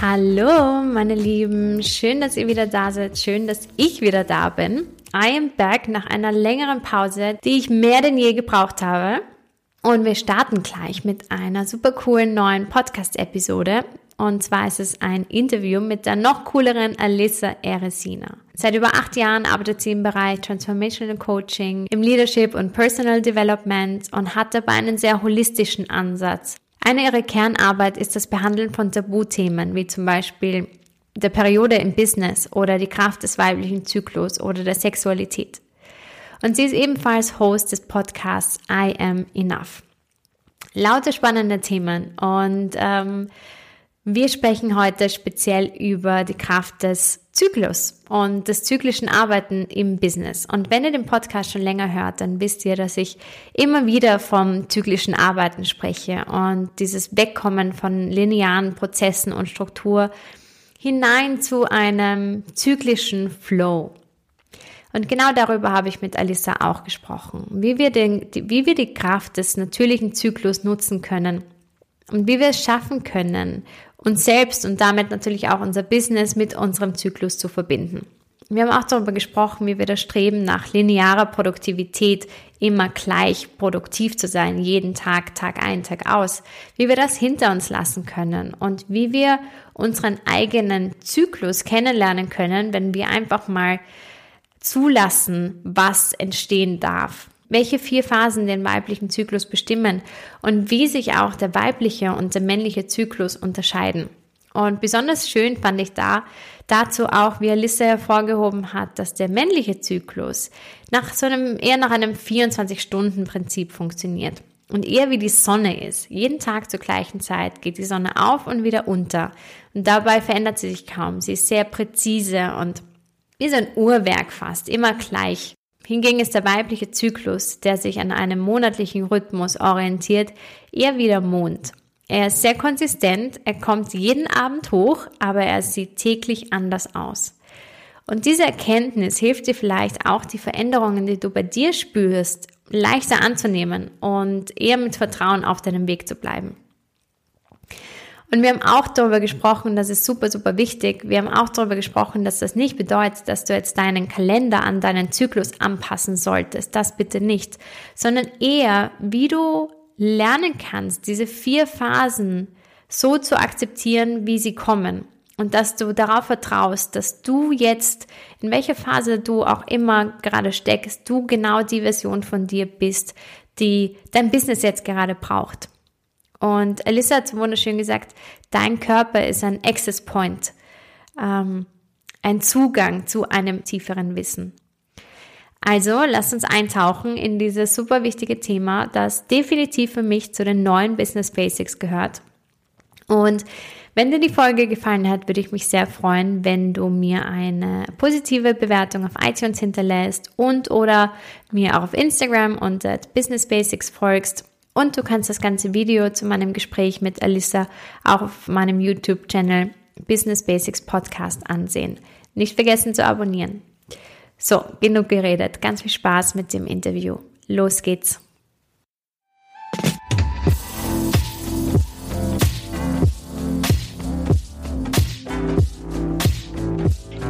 Hallo, meine Lieben. Schön, dass ihr wieder da seid. Schön, dass ich wieder da bin. I am back nach einer längeren Pause, die ich mehr denn je gebraucht habe. Und wir starten gleich mit einer super coolen neuen Podcast-Episode. Und zwar ist es ein Interview mit der noch cooleren Alyssa Eresina. Seit über acht Jahren arbeitet sie im Bereich Transformational Coaching, im Leadership und Personal Development und hat dabei einen sehr holistischen Ansatz. Eine ihrer Kernarbeit ist das Behandeln von Tabuthemen, wie zum Beispiel der Periode im Business oder die Kraft des weiblichen Zyklus oder der Sexualität. Und sie ist ebenfalls Host des Podcasts I Am Enough. Laute spannende Themen und ähm, wir sprechen heute speziell über die Kraft des Zyklus und des zyklischen Arbeiten im Business. Und wenn ihr den Podcast schon länger hört, dann wisst ihr, dass ich immer wieder vom zyklischen Arbeiten spreche und dieses Wegkommen von linearen Prozessen und Struktur hinein zu einem zyklischen Flow. Und genau darüber habe ich mit Alissa auch gesprochen, wie wir, den, wie wir die Kraft des natürlichen Zyklus nutzen können und wie wir es schaffen können, uns selbst und damit natürlich auch unser Business mit unserem Zyklus zu verbinden. Wir haben auch darüber gesprochen, wie wir das Streben nach linearer Produktivität, immer gleich produktiv zu sein, jeden Tag, Tag ein, Tag aus, wie wir das hinter uns lassen können und wie wir unseren eigenen Zyklus kennenlernen können, wenn wir einfach mal zulassen, was entstehen darf welche vier Phasen den weiblichen Zyklus bestimmen und wie sich auch der weibliche und der männliche Zyklus unterscheiden. Und besonders schön fand ich da dazu auch, wie Alissa hervorgehoben hat, dass der männliche Zyklus nach so einem, eher nach einem 24-Stunden-Prinzip funktioniert und eher wie die Sonne ist. Jeden Tag zur gleichen Zeit geht die Sonne auf und wieder unter. Und dabei verändert sie sich kaum. Sie ist sehr präzise und wie so ein Uhrwerk fast, immer gleich. Hingegen ist der weibliche Zyklus, der sich an einem monatlichen Rhythmus orientiert, eher wie der Mond. Er ist sehr konsistent, er kommt jeden Abend hoch, aber er sieht täglich anders aus. Und diese Erkenntnis hilft dir vielleicht auch, die Veränderungen, die du bei dir spürst, leichter anzunehmen und eher mit Vertrauen auf deinem Weg zu bleiben. Und wir haben auch darüber gesprochen, das ist super, super wichtig. Wir haben auch darüber gesprochen, dass das nicht bedeutet, dass du jetzt deinen Kalender an deinen Zyklus anpassen solltest. Das bitte nicht. Sondern eher, wie du lernen kannst, diese vier Phasen so zu akzeptieren, wie sie kommen. Und dass du darauf vertraust, dass du jetzt, in welcher Phase du auch immer gerade steckst, du genau die Version von dir bist, die dein Business jetzt gerade braucht. Und Alyssa hat wunderschön gesagt, dein Körper ist ein Access Point, ähm, ein Zugang zu einem tieferen Wissen. Also lass uns eintauchen in dieses super wichtige Thema, das definitiv für mich zu den neuen Business Basics gehört. Und wenn dir die Folge gefallen hat, würde ich mich sehr freuen, wenn du mir eine positive Bewertung auf iTunes hinterlässt und oder mir auch auf Instagram unter Business Basics folgst. Und du kannst das ganze Video zu meinem Gespräch mit Alissa auch auf meinem YouTube-Channel Business Basics Podcast ansehen. Nicht vergessen zu abonnieren. So, genug geredet. Ganz viel Spaß mit dem Interview. Los geht's.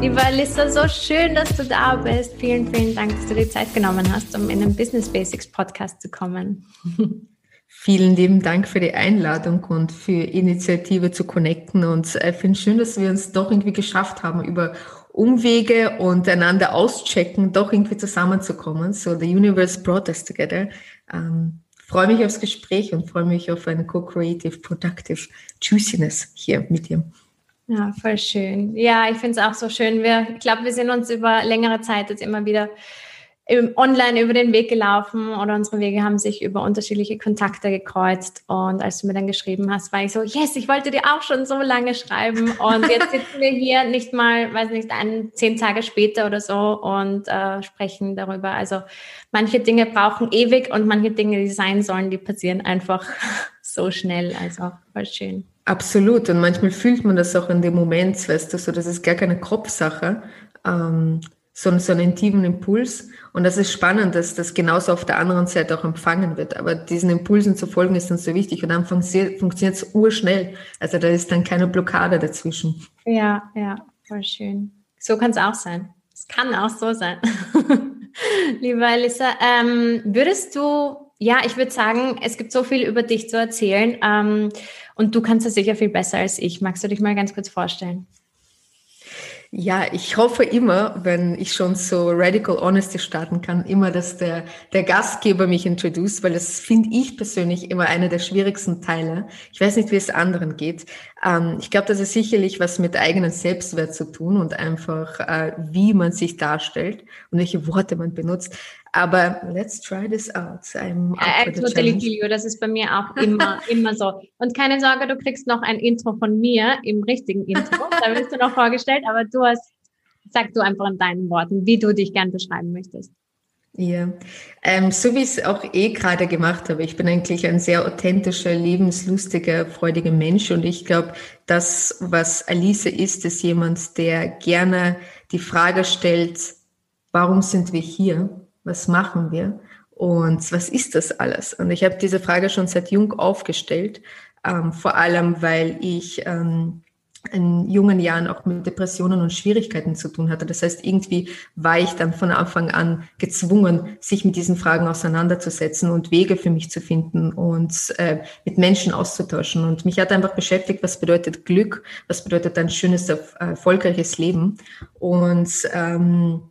Liebe Alissa, so schön, dass du da bist. Vielen, vielen Dank, dass du dir Zeit genommen hast, um in den Business Basics Podcast zu kommen. Vielen lieben Dank für die Einladung und für Initiative zu connecten. Und ich finde es schön, dass wir uns doch irgendwie geschafft haben, über Umwege und einander auschecken, doch irgendwie zusammenzukommen. So the universe brought us together. Ähm, freue mich aufs Gespräch und freue mich auf ein co-creative, productive Juiciness hier mit dir. Ja, voll schön. Ja, ich finde es auch so schön. Wir, ich glaube, wir sind uns über längere Zeit jetzt immer wieder online über den Weg gelaufen oder unsere Wege haben sich über unterschiedliche Kontakte gekreuzt. Und als du mir dann geschrieben hast, war ich so, yes, ich wollte dir auch schon so lange schreiben. Und jetzt sitzen wir hier nicht mal, weiß nicht, ein, zehn Tage später oder so und äh, sprechen darüber. Also manche Dinge brauchen ewig und manche Dinge, die sein sollen, die passieren einfach so schnell. Also voll schön. Absolut. Und manchmal fühlt man das auch in dem Moment, weißt du, so, das ist gar keine Kopfsache. Ähm, so, so einen tiefen Impuls. Und das ist spannend, dass das genauso auf der anderen Seite auch empfangen wird. Aber diesen Impulsen zu folgen ist dann so wichtig. Und dann funktioniert es urschnell. Also da ist dann keine Blockade dazwischen. Ja, ja, voll schön. So kann es auch sein. Es kann auch so sein. Liebe Alissa, ähm, würdest du, ja, ich würde sagen, es gibt so viel über dich zu erzählen ähm, und du kannst es sicher viel besser als ich. Magst du dich mal ganz kurz vorstellen? Ja, ich hoffe immer, wenn ich schon so Radical Honesty starten kann, immer, dass der, der Gastgeber mich introduced, weil das finde ich persönlich immer einer der schwierigsten Teile. Ich weiß nicht, wie es anderen geht. Ähm, ich glaube, das ist sicherlich was mit eigenen Selbstwert zu tun und einfach, äh, wie man sich darstellt und welche Worte man benutzt. Aber let's try this out. I'm I totally feel you. Das ist bei mir auch immer, immer so. Und keine Sorge, du kriegst noch ein Intro von mir im richtigen Intro. Da wirst du noch vorgestellt, aber du hast, sag du einfach in deinen Worten, wie du dich gern beschreiben möchtest. Ja, ähm, so wie ich es auch eh gerade gemacht habe. Ich bin eigentlich ein sehr authentischer, lebenslustiger, freudiger Mensch und ich glaube, das, was Alice ist, ist jemand, der gerne die Frage stellt, warum sind wir hier? Was machen wir und was ist das alles? Und ich habe diese Frage schon seit jung aufgestellt, ähm, vor allem weil ich ähm, in jungen Jahren auch mit Depressionen und Schwierigkeiten zu tun hatte. Das heißt, irgendwie war ich dann von Anfang an gezwungen, sich mit diesen Fragen auseinanderzusetzen und Wege für mich zu finden und äh, mit Menschen auszutauschen. Und mich hat einfach beschäftigt, was bedeutet Glück, was bedeutet ein schönes, erfolgreiches Leben. Und ähm,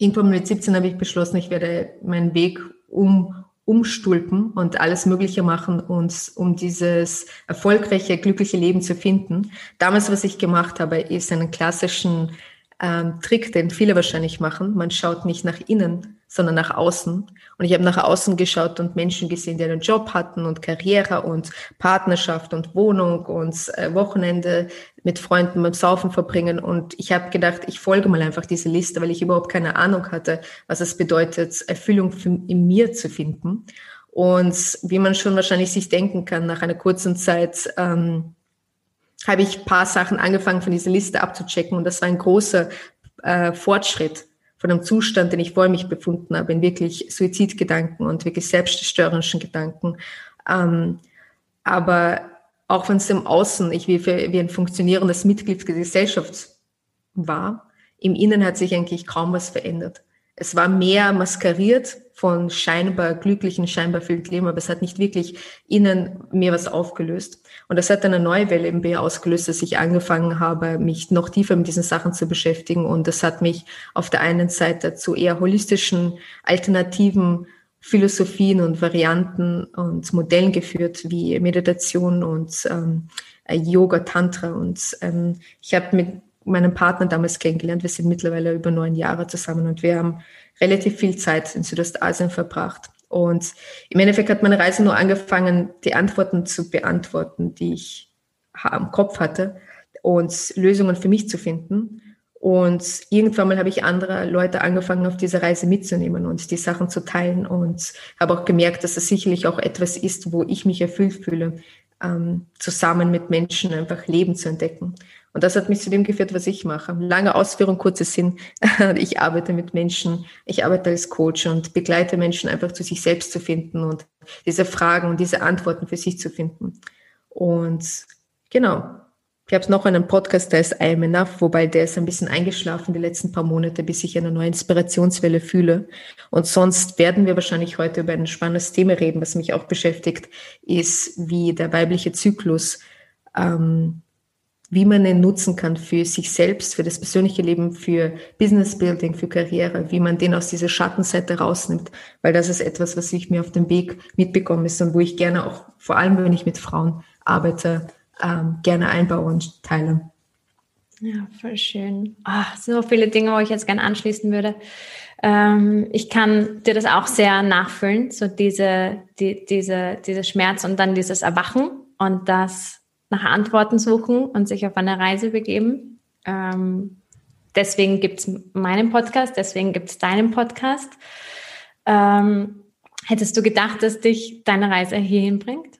irgendwann mit 17 habe ich beschlossen, ich werde meinen Weg um, umstulpen und alles Mögliche machen, und, um dieses erfolgreiche, glückliche Leben zu finden. Damals, was ich gemacht habe, ist einen klassischen ähm, Trick, den viele wahrscheinlich machen. Man schaut nicht nach innen, sondern nach außen. Und ich habe nach außen geschaut und Menschen gesehen, die einen Job hatten und Karriere und Partnerschaft und Wohnung und äh, Wochenende mit Freunden beim Saufen verbringen. Und ich habe gedacht, ich folge mal einfach diese Liste, weil ich überhaupt keine Ahnung hatte, was es bedeutet, Erfüllung in mir zu finden. Und wie man schon wahrscheinlich sich denken kann, nach einer kurzen Zeit ähm, habe ich paar Sachen angefangen von dieser Liste abzuchecken und das war ein großer äh, Fortschritt von einem Zustand, den ich vor mich befunden habe, in wirklich Suizidgedanken und wirklich selbstzerstörerischen Gedanken. Ähm, aber auch wenn es im Außen ich wie, wie ein funktionierendes Mitglied der Gesellschaft war, im Innen hat sich eigentlich kaum was verändert. Es war mehr maskeriert von scheinbar glücklichen, scheinbar viel Leben, aber es hat nicht wirklich innen mir was aufgelöst. Und das hat eine neue Welle im B ausgelöst, dass ich angefangen habe, mich noch tiefer mit diesen Sachen zu beschäftigen. Und das hat mich auf der einen Seite zu eher holistischen, alternativen Philosophien und Varianten und Modellen geführt, wie Meditation und ähm, Yoga, Tantra. Und ähm, ich habe mit meinen Partner damals kennengelernt. Wir sind mittlerweile über neun Jahre zusammen und wir haben relativ viel Zeit in Südostasien verbracht. Und im Endeffekt hat meine Reise nur angefangen, die Antworten zu beantworten, die ich am Kopf hatte und Lösungen für mich zu finden. Und irgendwann mal habe ich andere Leute angefangen, auf diese Reise mitzunehmen und die Sachen zu teilen und habe auch gemerkt, dass es sicherlich auch etwas ist, wo ich mich erfüllt fühle, ähm, zusammen mit Menschen einfach Leben zu entdecken. Und das hat mich zu dem geführt, was ich mache. Lange Ausführung, kurzer Sinn. Ich arbeite mit Menschen, ich arbeite als Coach und begleite Menschen einfach zu sich selbst zu finden und diese Fragen und diese Antworten für sich zu finden. Und genau. Ich habe noch einen Podcast, der ist I am Enough, wobei der ist ein bisschen eingeschlafen die letzten paar Monate, bis ich eine neue Inspirationswelle fühle. Und sonst werden wir wahrscheinlich heute über ein spannendes Thema reden, was mich auch beschäftigt, ist, wie der weibliche Zyklus ähm, wie man ihn nutzen kann für sich selbst, für das persönliche Leben, für Business Building, für Karriere, wie man den aus dieser Schattenseite rausnimmt, weil das ist etwas, was ich mir auf dem Weg mitbekommen ist und wo ich gerne auch, vor allem wenn ich mit Frauen arbeite, ähm, gerne einbaue und teile. Ja, voll schön. Ach, so viele Dinge, wo ich jetzt gerne anschließen würde. Ähm, ich kann dir das auch sehr nachfüllen, so diese, die, diese, diese Schmerz und dann dieses Erwachen und das nach Antworten suchen und sich auf eine Reise begeben. Ähm, deswegen gibt es meinen Podcast, deswegen gibt es deinen Podcast. Ähm, hättest du gedacht, dass dich deine Reise hierhin bringt?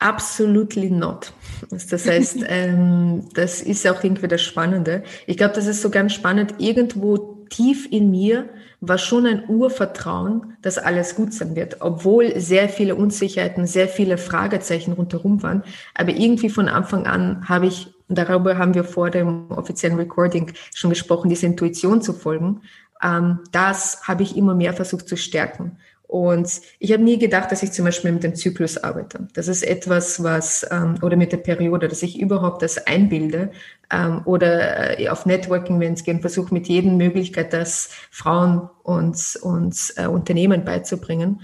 Absolutely not. Das heißt, ähm, das ist auch irgendwie das Spannende. Ich glaube, das ist so ganz spannend. Irgendwo tief in mir war schon ein Urvertrauen, dass alles gut sein wird, obwohl sehr viele Unsicherheiten, sehr viele Fragezeichen rundherum waren. Aber irgendwie von Anfang an habe ich, darüber haben wir vor dem offiziellen Recording schon gesprochen, diese Intuition zu folgen. Ähm, das habe ich immer mehr versucht zu stärken. Und ich habe nie gedacht, dass ich zum Beispiel mit dem Zyklus arbeite. Das ist etwas, was, ähm, oder mit der Periode, dass ich überhaupt das einbilde ähm, oder äh, auf Networking-Events gehen, versuche mit jedem Möglichkeit, das Frauen und, und äh, Unternehmen beizubringen.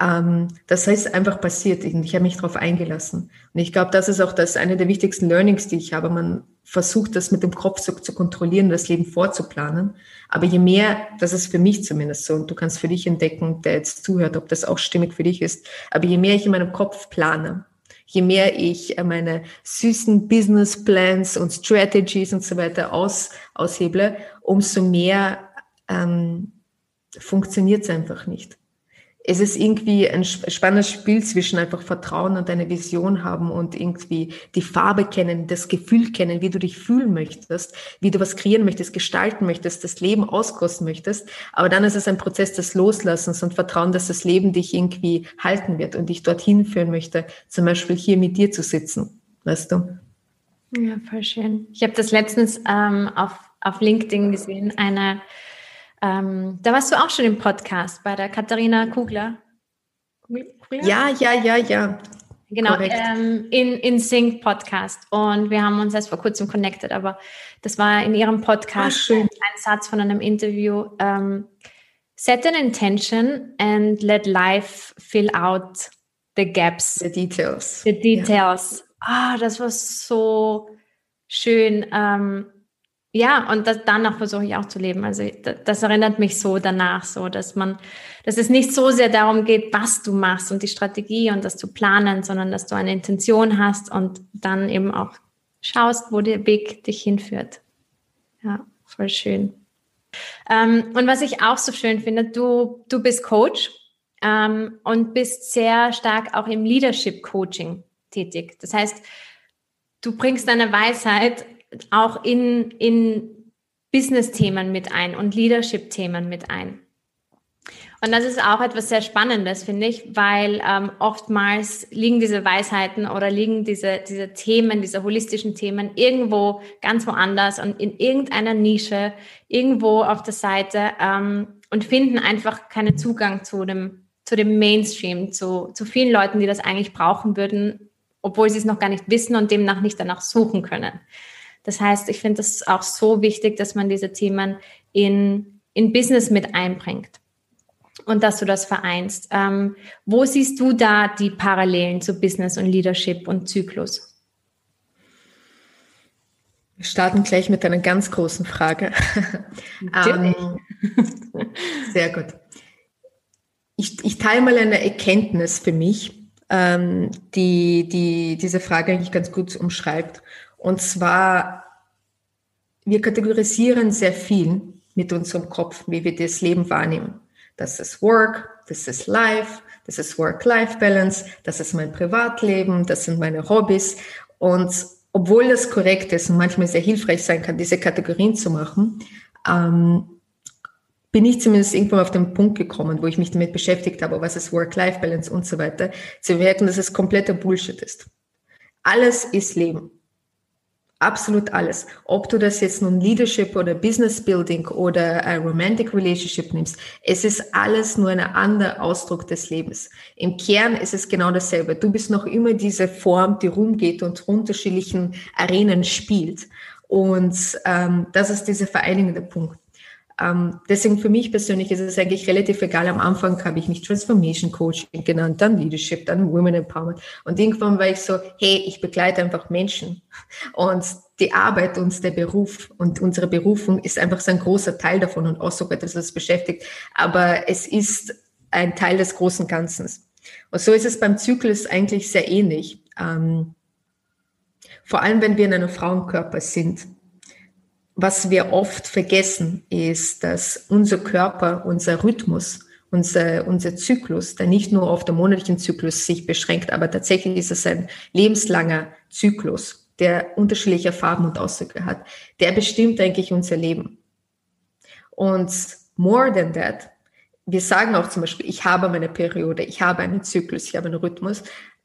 Ähm, das heißt einfach passiert und ich habe mich darauf eingelassen. Und ich glaube, das ist auch das eine der wichtigsten Learnings, die ich habe. Man versucht, das mit dem Kopf zu, zu kontrollieren, das Leben vorzuplanen. Aber je mehr, das ist für mich zumindest so, und du kannst für dich entdecken, der jetzt zuhört, ob das auch stimmig für dich ist. Aber je mehr ich in meinem Kopf plane, je mehr ich äh, meine süßen Business Plans und Strategies und so weiter aus, ausheble, umso mehr ähm, funktioniert es einfach nicht es ist irgendwie ein spannendes Spiel zwischen einfach Vertrauen und eine Vision haben und irgendwie die Farbe kennen, das Gefühl kennen, wie du dich fühlen möchtest, wie du was kreieren möchtest, gestalten möchtest, das Leben auskosten möchtest. Aber dann ist es ein Prozess des Loslassens und Vertrauen, dass das Leben dich irgendwie halten wird und dich dorthin führen möchte, zum Beispiel hier mit dir zu sitzen. Weißt du? Ja, voll schön. Ich habe das letztens ähm, auf, auf LinkedIn gesehen, eine ähm, da warst du auch schon im Podcast bei der Katharina Kugler. Kugler? Ja, ja, ja, ja. Genau, ähm, in, in Sync Podcast. Und wir haben uns erst vor kurzem connected, aber das war in ihrem Podcast Ach, ein Satz von einem Interview. Ähm, Set an intention and let life fill out the gaps. The details. The details. Ah, ja. oh, das war so schön. Ähm, ja, und das, danach versuche ich auch zu leben. Also das, das erinnert mich so danach, so dass man, dass es nicht so sehr darum geht, was du machst und die Strategie und das zu planen, sondern dass du eine Intention hast und dann eben auch schaust, wo der Weg dich hinführt. Ja, voll schön. Ähm, und was ich auch so schön finde, du, du bist Coach ähm, und bist sehr stark auch im Leadership Coaching tätig. Das heißt, du bringst deine Weisheit auch in, in Business-Themen mit ein und Leadership-Themen mit ein. Und das ist auch etwas sehr Spannendes, finde ich, weil ähm, oftmals liegen diese Weisheiten oder liegen diese, diese Themen, diese holistischen Themen irgendwo ganz woanders und in irgendeiner Nische, irgendwo auf der Seite ähm, und finden einfach keinen Zugang zu dem, zu dem Mainstream, zu, zu vielen Leuten, die das eigentlich brauchen würden, obwohl sie es noch gar nicht wissen und demnach nicht danach suchen können. Das heißt, ich finde es auch so wichtig, dass man diese Themen in, in Business mit einbringt und dass du das vereinst. Ähm, wo siehst du da die Parallelen zu Business und Leadership und Zyklus? Wir starten gleich mit einer ganz großen Frage. ähm, sehr gut. Ich, ich teile mal eine Erkenntnis für mich, ähm, die, die diese Frage eigentlich ganz gut umschreibt. Und zwar, wir kategorisieren sehr viel mit unserem Kopf, wie wir das Leben wahrnehmen. Das ist Work, das ist Life, das ist Work-Life-Balance, das ist mein Privatleben, das sind meine Hobbys. Und obwohl das korrekt ist und manchmal sehr hilfreich sein kann, diese Kategorien zu machen, ähm, bin ich zumindest irgendwann auf den Punkt gekommen, wo ich mich damit beschäftigt habe, was ist Work-Life-Balance und so weiter, zu merken, dass es kompletter Bullshit ist. Alles ist Leben. Absolut alles. Ob du das jetzt nun Leadership oder Business Building oder a Romantic Relationship nimmst, es ist alles nur ein anderer Ausdruck des Lebens. Im Kern ist es genau dasselbe. Du bist noch immer diese Form, die rumgeht und unterschiedlichen Arenen spielt. Und ähm, das ist dieser vereinigende Punkt. Ähm, deswegen für mich persönlich ist es eigentlich relativ egal. Am Anfang habe ich mich Transformation Coaching genannt, dann Leadership, dann Women Empowerment. Und irgendwann war ich so, hey, ich begleite einfach Menschen. Und die Arbeit und der Beruf und unsere Berufung ist einfach so ein großer Teil davon und auch sogar, dass es beschäftigt. Aber es ist ein Teil des großen Ganzen. Und so ist es beim Zyklus eigentlich sehr ähnlich. Ähm, vor allem, wenn wir in einem Frauenkörper sind was wir oft vergessen, ist, dass unser Körper, unser Rhythmus, unser, unser Zyklus, der nicht nur auf den monatlichen Zyklus sich beschränkt, aber tatsächlich ist es ein lebenslanger Zyklus, der unterschiedliche Farben und Ausdrücke hat. Der bestimmt eigentlich unser Leben. Und more than that, wir sagen auch zum Beispiel, ich habe meine Periode, ich habe einen Zyklus, ich habe einen Rhythmus,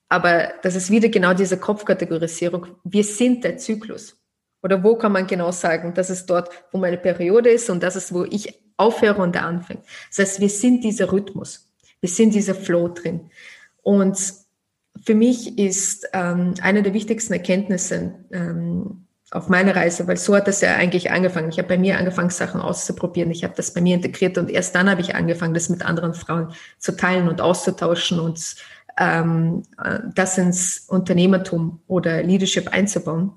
aber das ist wieder genau diese Kopfkategorisierung. Wir sind der Zyklus. Oder wo kann man genau sagen, das ist dort, wo meine Periode ist und das ist, wo ich aufhöre und der anfängt. Das heißt, wir sind dieser Rhythmus. Wir sind dieser Flow drin. Und für mich ist ähm, eine der wichtigsten Erkenntnisse ähm, auf meiner Reise, weil so hat das ja eigentlich angefangen. Ich habe bei mir angefangen, Sachen auszuprobieren. Ich habe das bei mir integriert und erst dann habe ich angefangen, das mit anderen Frauen zu teilen und auszutauschen und ähm, äh, das ins Unternehmertum oder Leadership einzubauen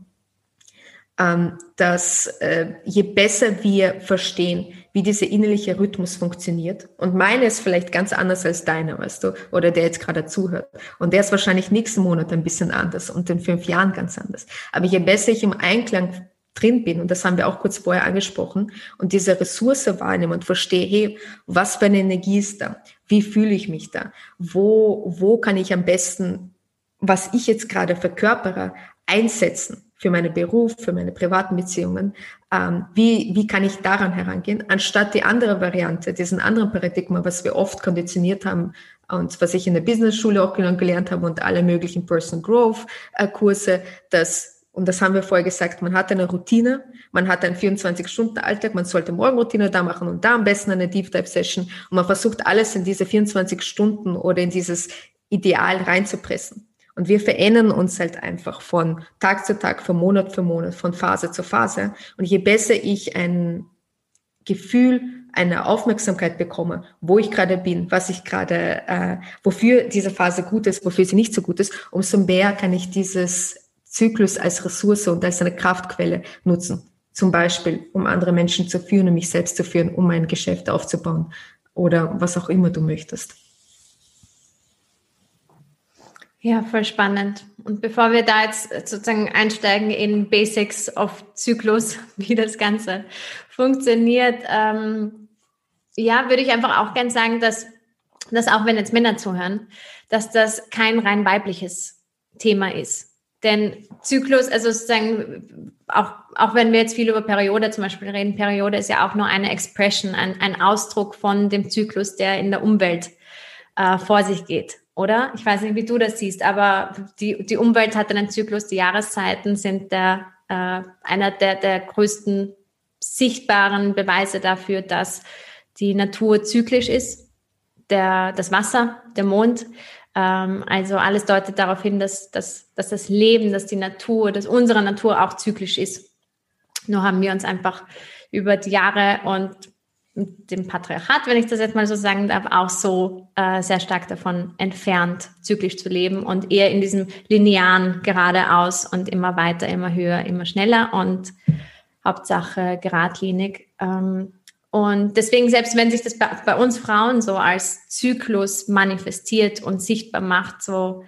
dass äh, je besser wir verstehen, wie dieser innerliche Rhythmus funktioniert, und meine ist vielleicht ganz anders als deine, weißt du, oder der jetzt gerade zuhört, und der ist wahrscheinlich nächsten Monat ein bisschen anders und in fünf Jahren ganz anders. Aber je besser ich im Einklang drin bin, und das haben wir auch kurz vorher angesprochen, und diese Ressource wahrnehme und verstehe, hey, was für eine Energie ist da? Wie fühle ich mich da? Wo, wo kann ich am besten, was ich jetzt gerade verkörpere, einsetzen? Für meinen Beruf, für meine privaten Beziehungen. Ähm, wie, wie kann ich daran herangehen, anstatt die andere Variante, diesen anderen Paradigma, was wir oft konditioniert haben und was ich in der Business-Schule auch gelernt habe und alle möglichen Person Growth-Kurse, dass und das haben wir vorher gesagt, man hat eine Routine, man hat einen 24-Stunden-Alltag, man sollte Morgenroutine da machen und da am besten eine Deep Dive-Session und man versucht alles in diese 24 Stunden oder in dieses Ideal reinzupressen. Und wir verändern uns halt einfach von Tag zu Tag, von Monat für Monat, von Phase zu Phase. Und je besser ich ein Gefühl, eine Aufmerksamkeit bekomme, wo ich gerade bin, was ich gerade, äh, wofür diese Phase gut ist, wofür sie nicht so gut ist, umso mehr kann ich dieses Zyklus als Ressource und als eine Kraftquelle nutzen. Zum Beispiel, um andere Menschen zu führen, um mich selbst zu führen, um ein Geschäft aufzubauen oder was auch immer du möchtest. Ja, voll spannend. Und bevor wir da jetzt sozusagen einsteigen in Basics of Zyklus, wie das Ganze funktioniert, ähm, ja, würde ich einfach auch gern sagen, dass, dass auch wenn jetzt Männer zuhören, dass das kein rein weibliches Thema ist. Denn Zyklus, also sozusagen, auch, auch wenn wir jetzt viel über Periode zum Beispiel reden, Periode ist ja auch nur eine Expression, ein, ein Ausdruck von dem Zyklus, der in der Umwelt äh, vor sich geht oder? Ich weiß nicht, wie du das siehst, aber die, die Umwelt hat einen Zyklus, die Jahreszeiten sind der, äh, einer der, der größten sichtbaren Beweise dafür, dass die Natur zyklisch ist. Der, das Wasser, der Mond, ähm, also alles deutet darauf hin, dass, dass, dass das Leben, dass die Natur, dass unsere Natur auch zyklisch ist. Nur haben wir uns einfach über die Jahre und dem Patriarchat, wenn ich das jetzt mal so sagen darf, auch so äh, sehr stark davon entfernt, zyklisch zu leben und eher in diesem linearen geradeaus und immer weiter, immer höher, immer schneller und Hauptsache geradlinig. Ähm, und deswegen, selbst wenn sich das bei, bei, uns Frauen so als Zyklus manifestiert und sichtbar macht, so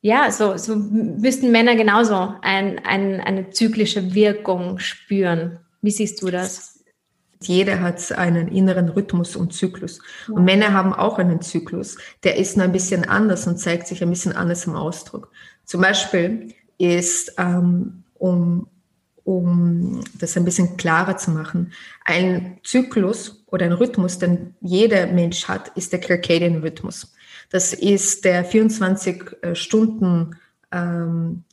ja, so, so müssten Männer genauso ein, ein, eine zyklische Wirkung spüren. Wie siehst du das? Jeder hat einen inneren Rhythmus und Zyklus. Und Männer haben auch einen Zyklus. Der ist nur ein bisschen anders und zeigt sich ein bisschen anders im Ausdruck. Zum Beispiel ist, ähm, um, um das ein bisschen klarer zu machen, ein Zyklus oder ein Rhythmus, den jeder Mensch hat, ist der Circadian Rhythmus. Das ist der 24 äh, Stunden ähm,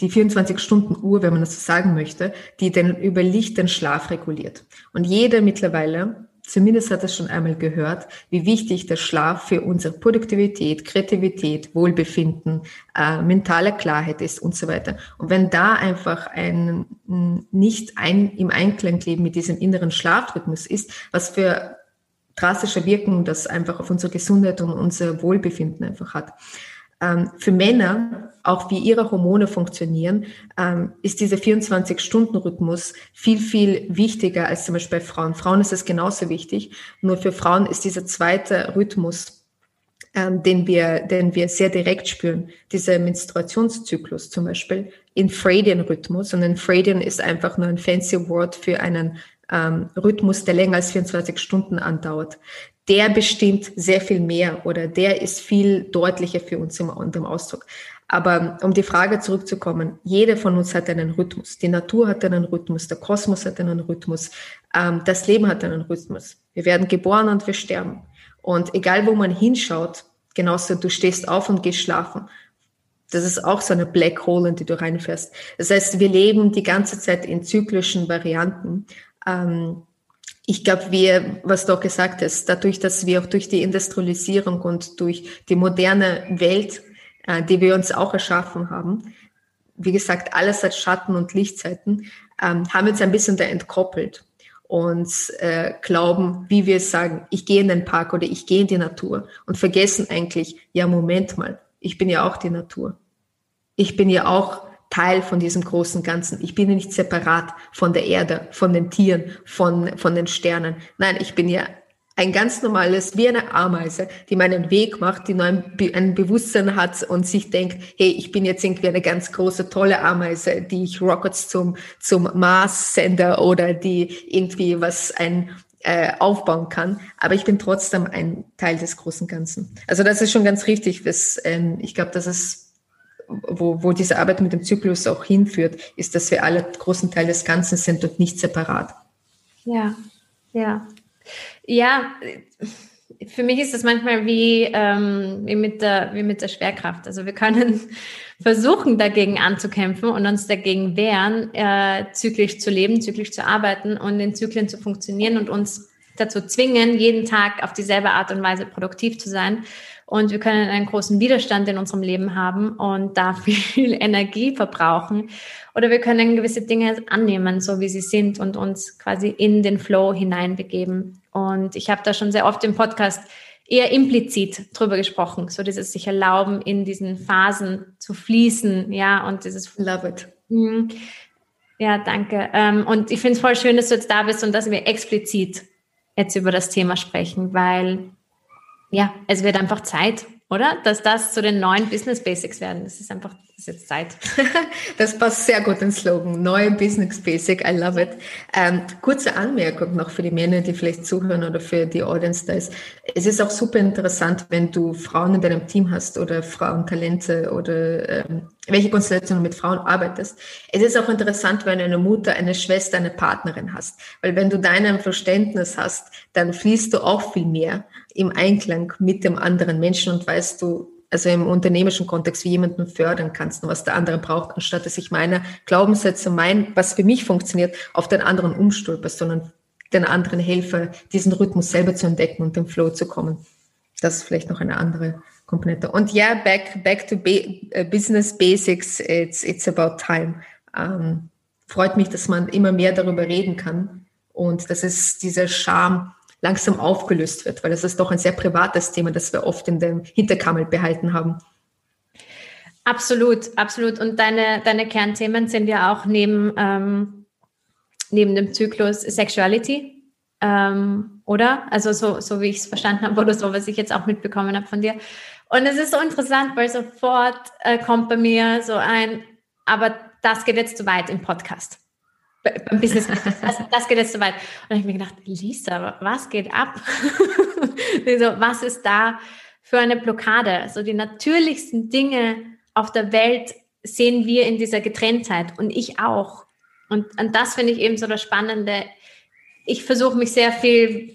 die 24-Stunden-Uhr, wenn man das so sagen möchte, die den über Licht den Schlaf reguliert. Und jeder mittlerweile zumindest hat es schon einmal gehört, wie wichtig der Schlaf für unsere Produktivität, Kreativität, Wohlbefinden, äh, mentale Klarheit ist und so weiter. Und wenn da einfach ein nicht ein, im Einklang leben mit diesem inneren Schlafrhythmus ist, was für drastische Wirkung das einfach auf unsere Gesundheit und unser Wohlbefinden einfach hat. Ähm, für Männer, auch wie ihre Hormone funktionieren, ähm, ist dieser 24-Stunden-Rhythmus viel, viel wichtiger als zum Beispiel bei Frauen. Frauen ist es genauso wichtig. Nur für Frauen ist dieser zweite Rhythmus, ähm, den wir, den wir sehr direkt spüren, dieser Menstruationszyklus zum Beispiel, Infradian-Rhythmus. Und Infradian ist einfach nur ein fancy Wort für einen ähm, Rhythmus, der länger als 24 Stunden andauert der bestimmt sehr viel mehr oder der ist viel deutlicher für uns im, im Ausdruck. Aber um die Frage zurückzukommen, jeder von uns hat einen Rhythmus. Die Natur hat einen Rhythmus, der Kosmos hat einen Rhythmus, ähm, das Leben hat einen Rhythmus. Wir werden geboren und wir sterben. Und egal wo man hinschaut, genauso du stehst auf und gehst schlafen. Das ist auch so eine Black Hole, in die du reinfährst. Das heißt, wir leben die ganze Zeit in zyklischen Varianten. Ähm, ich glaube, wir, was du auch gesagt hast, dadurch, dass wir auch durch die Industrialisierung und durch die moderne Welt, äh, die wir uns auch erschaffen haben, wie gesagt, alles hat Schatten- und Lichtzeiten, ähm, haben wir uns ein bisschen da entkoppelt und äh, glauben, wie wir sagen, ich gehe in den Park oder ich gehe in die Natur und vergessen eigentlich, ja, Moment mal, ich bin ja auch die Natur. Ich bin ja auch Teil von diesem großen Ganzen. Ich bin ja nicht separat von der Erde, von den Tieren, von, von den Sternen. Nein, ich bin ja ein ganz normales, wie eine Ameise, die meinen Weg macht, die nur ein, ein Bewusstsein hat und sich denkt, hey, ich bin jetzt irgendwie eine ganz große, tolle Ameise, die ich Rockets zum, zum Mars sende oder die irgendwie was ein, äh, aufbauen kann. Aber ich bin trotzdem ein Teil des großen Ganzen. Also das ist schon ganz richtig. Das, ähm, ich glaube, das ist wo, wo diese Arbeit mit dem Zyklus auch hinführt, ist, dass wir alle großen Teil des Ganzen sind und nicht separat. Ja, ja. Ja, für mich ist das manchmal wie, ähm, wie, mit der, wie mit der Schwerkraft. Also wir können versuchen, dagegen anzukämpfen und uns dagegen wehren, äh, zyklisch zu leben, zyklisch zu arbeiten und in Zyklen zu funktionieren und uns dazu zwingen, jeden Tag auf dieselbe Art und Weise produktiv zu sein und wir können einen großen Widerstand in unserem Leben haben und da viel Energie verbrauchen. Oder wir können gewisse Dinge annehmen, so wie sie sind und uns quasi in den Flow hineinbegeben. Und ich habe da schon sehr oft im Podcast eher implizit drüber gesprochen, so dieses sich erlauben, in diesen Phasen zu fließen, ja, und dieses Love it. Mhm. Ja, danke. Ähm, und ich finde es voll schön, dass du jetzt da bist und dass wir explizit jetzt über das Thema sprechen, weil ja, es wird einfach Zeit, oder? Dass das zu den neuen Business Basics werden. Das ist einfach, ist jetzt Zeit. das passt sehr gut ins Slogan. Neue Business Basic. I love it. Ähm, kurze Anmerkung noch für die Männer, die vielleicht zuhören oder für die Audience da ist. Es ist auch super interessant, wenn du Frauen in deinem Team hast oder Frauentalente oder ähm, welche Konstellation du mit Frauen arbeitest. Es ist auch interessant, wenn du eine Mutter, eine Schwester, eine Partnerin hast. Weil wenn du dein Verständnis hast, dann fließt du auch viel mehr im Einklang mit dem anderen Menschen und weißt du, also im unternehmerischen Kontext, wie jemanden fördern kannst und was der andere braucht, anstatt dass ich meine Glaubenssätze, mein, was für mich funktioniert, auf den anderen umstülpe, sondern den anderen helfe, diesen Rhythmus selber zu entdecken und im Flow zu kommen. Das ist vielleicht noch eine andere Komponente. Und ja, back, back to uh, business basics, it's, it's about time. Ähm, freut mich, dass man immer mehr darüber reden kann und dass es dieser Charme langsam aufgelöst wird, weil das ist doch ein sehr privates Thema, das wir oft in dem Hinterkammer behalten haben. Absolut, absolut. Und deine, deine Kernthemen sind ja auch neben, ähm, neben dem Zyklus Sexuality, ähm, oder? Also so, so wie ich es verstanden habe oder so, was ich jetzt auch mitbekommen habe von dir. Und es ist so interessant, weil sofort äh, kommt bei mir so ein, aber das geht jetzt zu weit im Podcast beim Business. Das, das geht jetzt so weit. Und ich habe mir gedacht, Lisa, was geht ab? so, was ist da für eine Blockade? So die natürlichsten Dinge auf der Welt sehen wir in dieser Getrenntheit und ich auch. Und, und das finde ich eben so das Spannende. Ich versuche mich sehr viel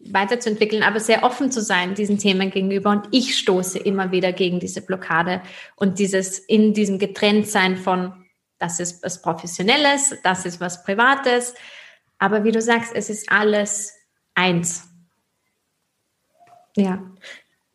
weiterzuentwickeln, aber sehr offen zu sein diesen Themen gegenüber. Und ich stoße immer wieder gegen diese Blockade und dieses in diesem Getrenntsein von das ist was Professionelles, das ist was Privates. Aber wie du sagst, es ist alles eins. Ja.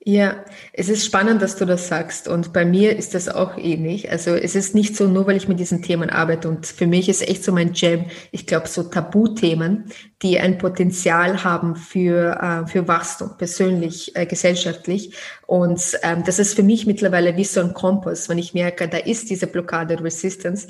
Ja, es ist spannend, dass du das sagst. Und bei mir ist das auch ähnlich. Also es ist nicht so, nur weil ich mit diesen Themen arbeite. Und für mich ist echt so mein Jam, ich glaube, so Tabuthemen, die ein Potenzial haben für, äh, für Wachstum, persönlich, äh, gesellschaftlich. Und ähm, das ist für mich mittlerweile wie so ein Kompass, wenn ich merke, da ist diese Blockade Resistance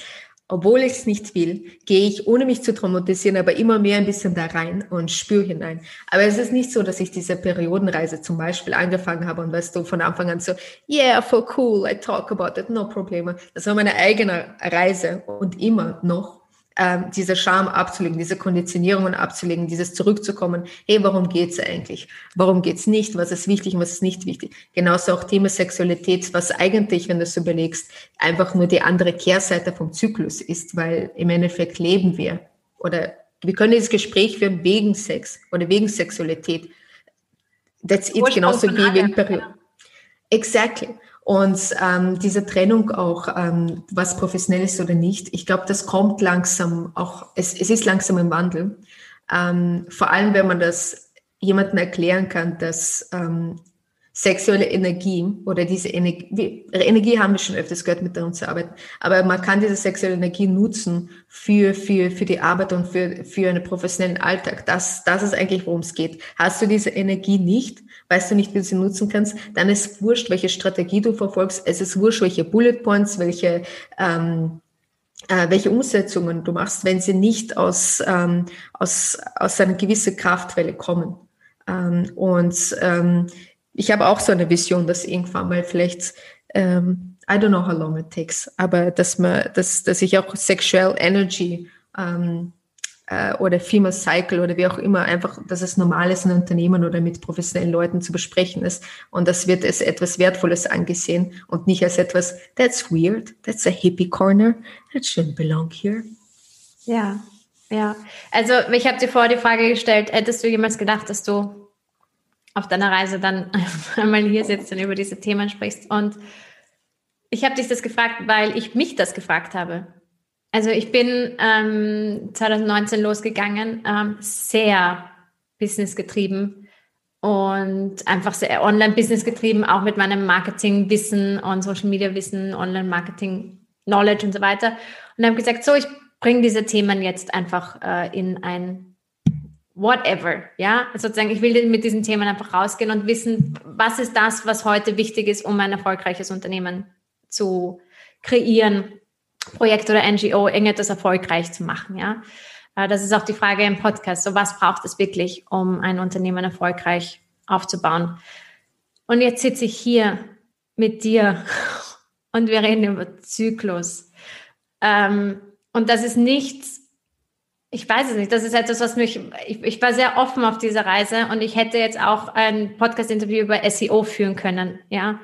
obwohl ich es nicht will, gehe ich, ohne mich zu traumatisieren, aber immer mehr ein bisschen da rein und spüre hinein. Aber es ist nicht so, dass ich diese Periodenreise zum Beispiel angefangen habe und weißt du, von Anfang an so, yeah, for cool, I talk about it, no Probleme. Das war meine eigene Reise und immer noch ähm, diese Scham abzulegen, diese Konditionierungen abzulegen, dieses zurückzukommen, hey, warum geht's eigentlich? Warum geht's nicht? Was ist wichtig und was ist nicht wichtig? Genauso auch Thema Sexualität, was eigentlich, wenn du es überlegst, einfach nur die andere Kehrseite vom Zyklus ist, weil im Endeffekt leben wir oder wir können dieses Gespräch führen wegen Sex oder wegen Sexualität. That's it, genauso wie wegen Periode. Exactly. Und ähm, diese Trennung auch, ähm, was professionell ist oder nicht, ich glaube, das kommt langsam auch, es, es ist langsam im Wandel. Ähm, vor allem, wenn man das jemandem erklären kann, dass ähm, sexuelle Energie oder diese Energie, Energie haben wir schon öfters gehört, mit uns zu arbeiten, aber man kann diese sexuelle Energie nutzen für, für, für die Arbeit und für, für einen professionellen Alltag. Das, das ist eigentlich, worum es geht. Hast du diese Energie nicht, weißt du nicht, wie du sie nutzen kannst, dann ist wurscht, welche Strategie du verfolgst. Es ist wurscht, welche Bullet Points, welche, ähm, äh, welche Umsetzungen du machst, wenn sie nicht aus, ähm, aus, aus einer gewissen Kraftwelle kommen. Ähm, und ähm, ich habe auch so eine Vision, dass irgendwann mal vielleicht, ähm, I don't know how long it takes, aber dass man, dass, dass ich auch Sexual Energy ähm, äh, oder Female Cycle oder wie auch immer, einfach, dass es normal ist, in Unternehmen oder mit professionellen Leuten zu besprechen ist. Und das wird als etwas Wertvolles angesehen und nicht als etwas, that's weird, that's a hippie corner, that shouldn't belong here. Ja, ja. Also ich habe dir vorher die Frage gestellt, hättest du jemals gedacht, dass du auf deiner Reise dann einmal hier sitzt und über diese Themen sprichst? Und ich habe dich das gefragt, weil ich mich das gefragt habe. Also ich bin ähm, 2019 losgegangen, ähm, sehr businessgetrieben und einfach sehr online-business getrieben, auch mit meinem Marketing-Wissen und Social-Media-Wissen, Online-Marketing-Knowledge und so weiter. Und habe gesagt, so, ich bringe diese Themen jetzt einfach äh, in ein whatever, ja, sozusagen, ich will mit diesen Themen einfach rausgehen und wissen, was ist das, was heute wichtig ist, um ein erfolgreiches Unternehmen zu kreieren Projekt oder NGO irgendetwas erfolgreich zu machen, ja. Äh, das ist auch die Frage im Podcast. So, was braucht es wirklich, um ein Unternehmen erfolgreich aufzubauen? Und jetzt sitze ich hier mit dir und wir reden über Zyklus. Ähm, und das ist nichts, ich weiß es nicht, das ist etwas, was mich, ich, ich war sehr offen auf dieser Reise und ich hätte jetzt auch ein Podcast-Interview über SEO führen können, ja.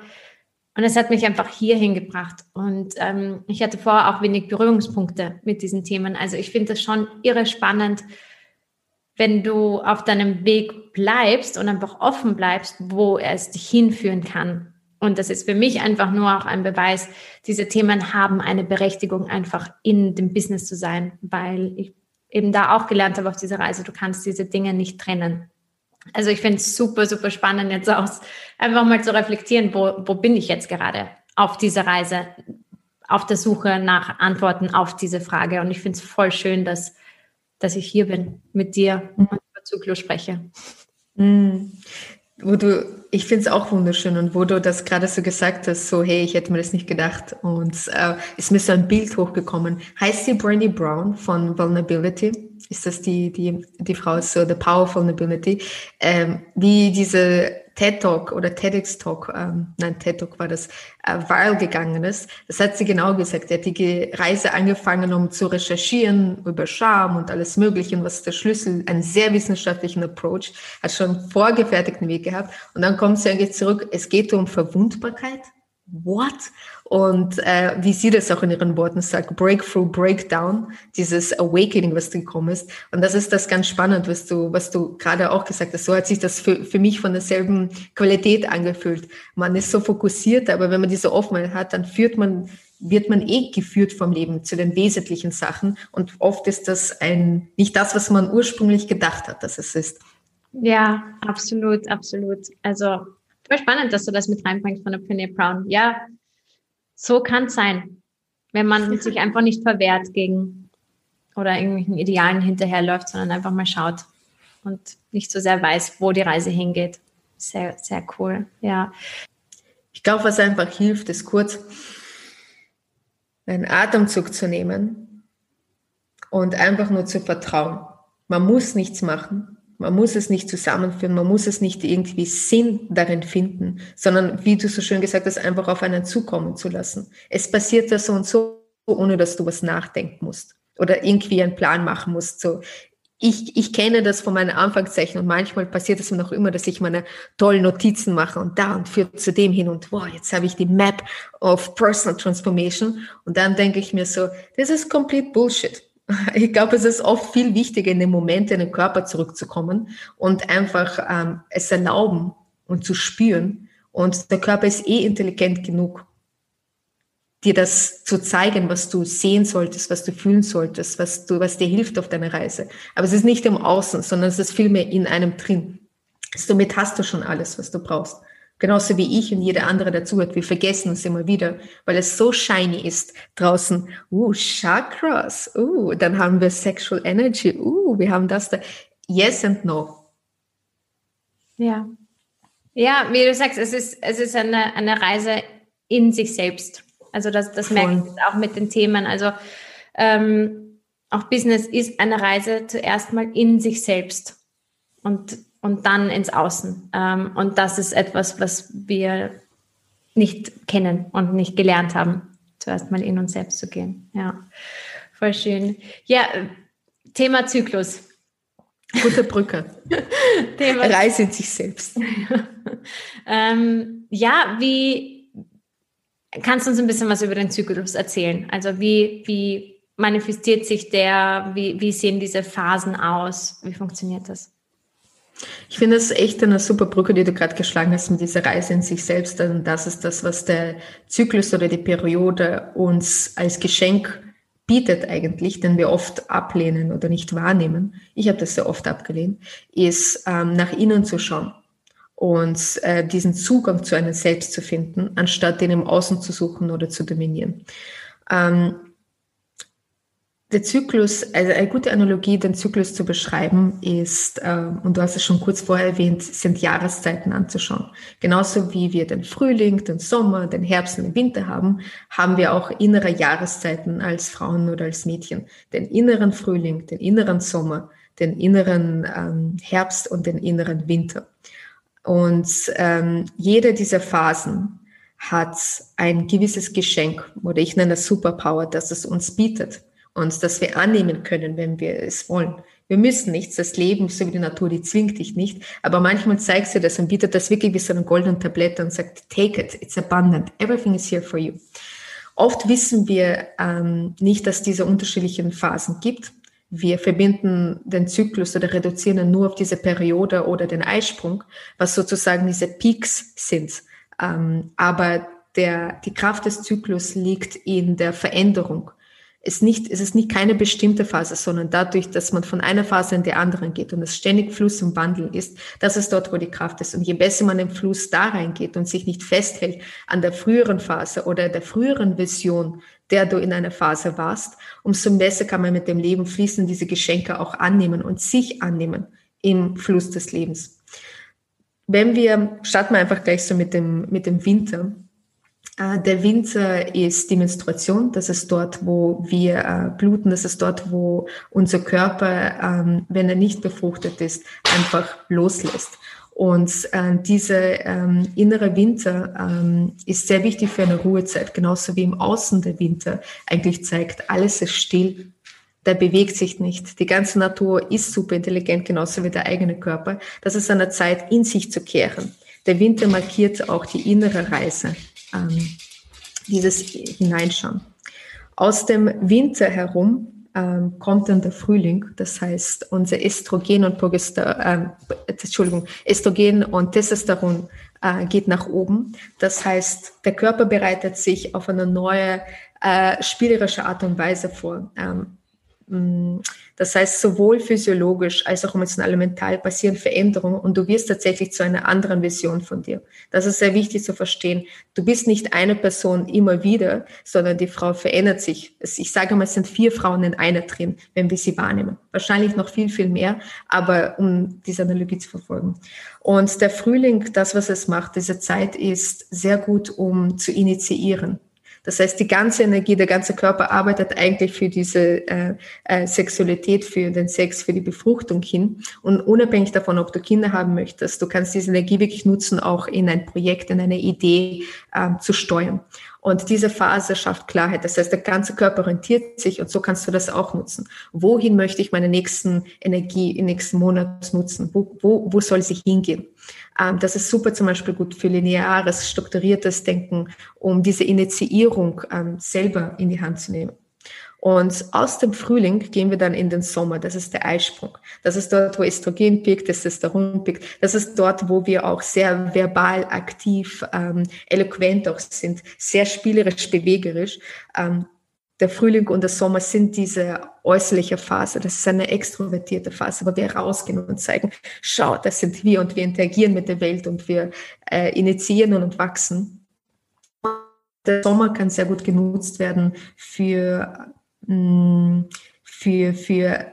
Und es hat mich einfach hierhin gebracht. Und ähm, ich hatte vorher auch wenig Berührungspunkte mit diesen Themen. Also ich finde das schon irre spannend, wenn du auf deinem Weg bleibst und einfach offen bleibst, wo es dich hinführen kann. Und das ist für mich einfach nur auch ein Beweis, diese Themen haben eine Berechtigung, einfach in dem Business zu sein, weil ich eben da auch gelernt habe auf dieser Reise, du kannst diese Dinge nicht trennen. Also ich finde es super, super spannend jetzt aus, einfach mal zu reflektieren, wo, wo bin ich jetzt gerade auf dieser Reise, auf der Suche nach Antworten auf diese Frage. Und ich finde es voll schön, dass, dass ich hier bin mit dir und über Zyklus spreche. Wo du, ich finde es auch wunderschön und wo du das gerade so gesagt hast, so hey, ich hätte mir das nicht gedacht und äh, ist mir so ein Bild hochgekommen. Heißt sie Brandy Brown von Vulnerability? ist das die, die, die Frau, so The Power of Vulnerability, ähm, wie diese TED Talk oder TEDx Talk, ähm, nein, TED Talk war das, äh, viral gegangen ist. Das hat sie genau gesagt. Er hat die Reise angefangen, um zu recherchieren über Scham und alles Mögliche und was ist der Schlüssel, einen sehr wissenschaftlichen Approach, hat schon vorgefertigten Weg gehabt. Und dann kommt sie eigentlich zurück, es geht um Verwundbarkeit. What? Und äh, wie sie das auch in ihren Worten sagt, Breakthrough, Breakdown, dieses Awakening, was gekommen ist. Und das ist das ganz spannend, was du, was du gerade auch gesagt hast. So hat sich das für, für mich von derselben Qualität angefühlt. Man ist so fokussiert, aber wenn man diese Offenheit hat, dann führt man, wird man eh geführt vom Leben zu den wesentlichen Sachen. Und oft ist das ein, nicht das, was man ursprünglich gedacht hat, dass es ist. Ja, absolut, absolut. Also voll spannend, dass du das mit reinbringst von der Penny Brown. Ja, so kann es sein, wenn man sich einfach nicht verwehrt gegen oder irgendwelchen Idealen hinterherläuft, sondern einfach mal schaut und nicht so sehr weiß, wo die Reise hingeht. Sehr, sehr cool. Ja. Ich glaube, was einfach hilft, ist kurz einen Atemzug zu nehmen und einfach nur zu vertrauen. Man muss nichts machen. Man muss es nicht zusammenführen, man muss es nicht irgendwie Sinn darin finden, sondern wie du so schön gesagt hast, einfach auf einen zukommen zu lassen. Es passiert da so und so, ohne dass du was nachdenken musst oder irgendwie einen Plan machen musst. So, ich, ich kenne das von meinen Anfangszeichen und manchmal passiert es mir noch immer, dass ich meine tollen Notizen mache und da und führt zu dem hin und wow, jetzt habe ich die Map of Personal Transformation und dann denke ich mir so, das ist complete Bullshit. Ich glaube, es ist oft viel wichtiger, in den Moment in den Körper zurückzukommen und einfach ähm, es erlauben und zu spüren. Und der Körper ist eh intelligent genug, dir das zu zeigen, was du sehen solltest, was du fühlen solltest, was du, was dir hilft auf deiner Reise. Aber es ist nicht im Außen, sondern es ist vielmehr in einem drin. Somit hast du schon alles, was du brauchst. Genauso wie ich und jeder andere dazuhört. Wir vergessen es immer wieder, weil es so shiny ist draußen. Uh, Chakras. Uh, dann haben wir Sexual Energy. Uh, wir haben das da. Yes and no. Ja. Ja, wie du sagst, es ist, es ist eine, eine Reise in sich selbst. Also das, das merke ich auch mit den Themen. Also ähm, auch Business ist eine Reise zuerst mal in sich selbst und, und dann ins Außen. Ähm, und das ist etwas, was wir nicht kennen und nicht gelernt haben, zuerst mal in uns selbst zu gehen. Ja, voll schön. Ja, Thema Zyklus. Gute Brücke. Thema Reise in sich selbst. ähm, ja, wie Kannst du uns ein bisschen was über den Zyklus erzählen? Also wie, wie manifestiert sich der? Wie, wie sehen diese Phasen aus? Wie funktioniert das? Ich finde es echt eine super Brücke, die du gerade geschlagen hast mit dieser Reise in sich selbst. Denn das ist das, was der Zyklus oder die Periode uns als Geschenk bietet eigentlich, den wir oft ablehnen oder nicht wahrnehmen. Ich habe das sehr oft abgelehnt, ist ähm, nach innen zu schauen und äh, diesen Zugang zu einem Selbst zu finden, anstatt den im Außen zu suchen oder zu dominieren. Ähm, der Zyklus, also eine gute Analogie, den Zyklus zu beschreiben, ist, äh, und du hast es schon kurz vorher erwähnt, sind Jahreszeiten anzuschauen. Genauso wie wir den Frühling, den Sommer, den Herbst und den Winter haben, haben wir auch innere Jahreszeiten als Frauen oder als Mädchen. Den inneren Frühling, den inneren Sommer, den inneren ähm, Herbst und den inneren Winter. Und ähm, jede dieser Phasen hat ein gewisses Geschenk oder ich nenne das Superpower, das es uns bietet und das wir annehmen können, wenn wir es wollen. Wir müssen nichts. Das Leben, so wie die Natur, die zwingt dich nicht. Aber manchmal zeigt sie das und bietet das wirklich wie so eine goldene Tablette und sagt, take it, it's abundant, everything is here for you. Oft wissen wir ähm, nicht, dass diese unterschiedlichen Phasen gibt wir verbinden den Zyklus oder reduzieren ihn nur auf diese Periode oder den Eisprung, was sozusagen diese Peaks sind. Ähm, aber der, die Kraft des Zyklus liegt in der Veränderung ist nicht, es ist nicht keine bestimmte Phase, sondern dadurch, dass man von einer Phase in die andere geht und es ständig Fluss und Wandel ist, das ist dort, wo die Kraft ist. Und je besser man im Fluss da reingeht und sich nicht festhält an der früheren Phase oder der früheren Vision, der du in einer Phase warst, umso besser kann man mit dem Leben fließen, diese Geschenke auch annehmen und sich annehmen im Fluss des Lebens. Wenn wir, starten wir einfach gleich so mit dem, mit dem Winter. Äh, der Winter ist die Menstruation. Das ist dort, wo wir äh, bluten. Das ist dort, wo unser Körper, ähm, wenn er nicht befruchtet ist, einfach loslässt. Und äh, dieser ähm, innere Winter ähm, ist sehr wichtig für eine Ruhezeit, genauso wie im Außen der Winter eigentlich zeigt, alles ist still, der bewegt sich nicht. Die ganze Natur ist super intelligent, genauso wie der eigene Körper. Das ist eine Zeit, in sich zu kehren. Der Winter markiert auch die innere Reise ähm, dieses Hineinschauen. Aus dem Winter herum ähm, kommt dann der Frühling. Das heißt, unser Östrogen und Progester, äh, Entschuldigung, Östrogen und Testosteron äh, geht nach oben. Das heißt, der Körper bereitet sich auf eine neue äh, spielerische Art und Weise vor. Ähm, Mm, das heißt, sowohl physiologisch als auch emotional mental passieren Veränderungen und du wirst tatsächlich zu einer anderen Version von dir. Das ist sehr wichtig zu verstehen. Du bist nicht eine Person immer wieder, sondern die Frau verändert sich. Ich sage mal, es sind vier Frauen in einer drin, wenn wir sie wahrnehmen. Wahrscheinlich noch viel, viel mehr, aber um diese Analogie zu verfolgen. Und der Frühling, das, was es macht, diese Zeit ist sehr gut, um zu initiieren. Das heißt, die ganze Energie, der ganze Körper arbeitet eigentlich für diese äh, äh, Sexualität, für den Sex, für die Befruchtung hin. Und unabhängig davon, ob du Kinder haben möchtest, du kannst diese Energie wirklich nutzen, auch in ein Projekt, in eine Idee ähm, zu steuern. Und diese Phase schafft Klarheit. Das heißt, der ganze Körper orientiert sich und so kannst du das auch nutzen. Wohin möchte ich meine nächsten Energie im nächsten Monat nutzen? Wo, wo, wo soll sie hingehen? Ähm, das ist super zum Beispiel gut für lineares, strukturiertes Denken, um diese Initiierung ähm, selber in die Hand zu nehmen. Und aus dem Frühling gehen wir dann in den Sommer. Das ist der Eisprung. Das ist dort, wo Östrogen pickt, Testosteron pickt. Das ist dort, wo wir auch sehr verbal aktiv, ähm, eloquent auch sind, sehr spielerisch, bewegerisch. Ähm, der Frühling und der Sommer sind diese äußerliche Phase. Das ist eine extrovertierte Phase, wo wir rausgehen und zeigen, schau, das sind wir und wir interagieren mit der Welt und wir äh, initiieren und wachsen. Der Sommer kann sehr gut genutzt werden für für, für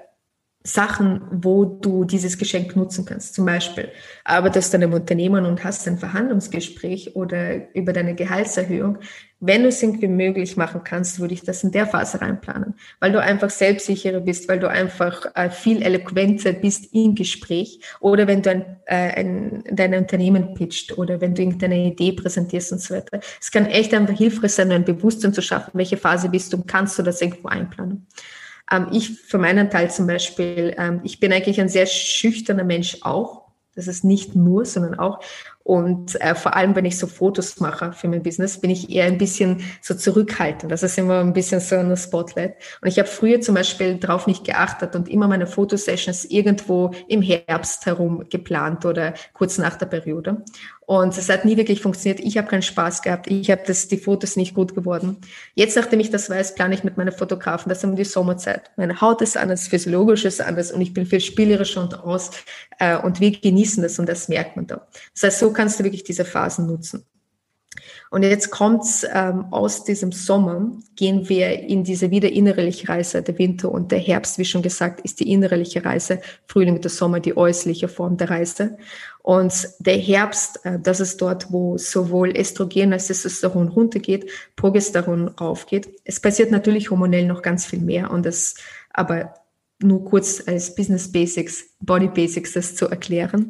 Sachen, wo du dieses Geschenk nutzen kannst. Zum Beispiel arbeitest du einem Unternehmen und hast ein Verhandlungsgespräch oder über deine Gehaltserhöhung. Wenn du es irgendwie möglich machen kannst, würde ich das in der Phase reinplanen, weil du einfach selbstsicherer bist, weil du einfach äh, viel eloquenter bist im Gespräch oder wenn du ein, äh, ein, dein Unternehmen pitcht oder wenn du irgendeine Idee präsentierst und so weiter. Es kann echt einfach hilfreich sein, ein Bewusstsein zu schaffen, welche Phase bist du und kannst du das irgendwo einplanen. Ähm, ich für meinen Teil zum Beispiel, ähm, ich bin eigentlich ein sehr schüchterner Mensch auch. Das ist nicht nur, sondern auch. Und äh, vor allem, wenn ich so Fotos mache für mein Business, bin ich eher ein bisschen so zurückhaltend. Das ist immer ein bisschen so ein Spotlight. Und ich habe früher zum Beispiel darauf nicht geachtet und immer meine Fotosessions irgendwo im Herbst herum geplant oder kurz nach der Periode. Und es hat nie wirklich funktioniert. Ich habe keinen Spaß gehabt. Ich habe das, die Fotos nicht gut geworden. Jetzt, nachdem ich das weiß, plane ich mit meinen Fotografen, das ist immer die Sommerzeit. Meine Haut ist anders, physiologisch ist anders und ich bin viel spielerischer und aus äh, und wir genießen das und das merkt man da. Das heißt, so kannst du wirklich diese Phasen nutzen. Und jetzt kommt's ähm, aus diesem Sommer, gehen wir in diese wieder innerliche Reise. Der Winter und der Herbst, wie schon gesagt, ist die innerliche Reise. Frühling und der Sommer die äußerliche Form der Reise. Und der Herbst, äh, das ist dort, wo sowohl Östrogen als Testosteron runtergeht, Progesteron raufgeht. Es passiert natürlich hormonell noch ganz viel mehr und das, aber nur kurz als Business Basics, Body Basics das zu erklären.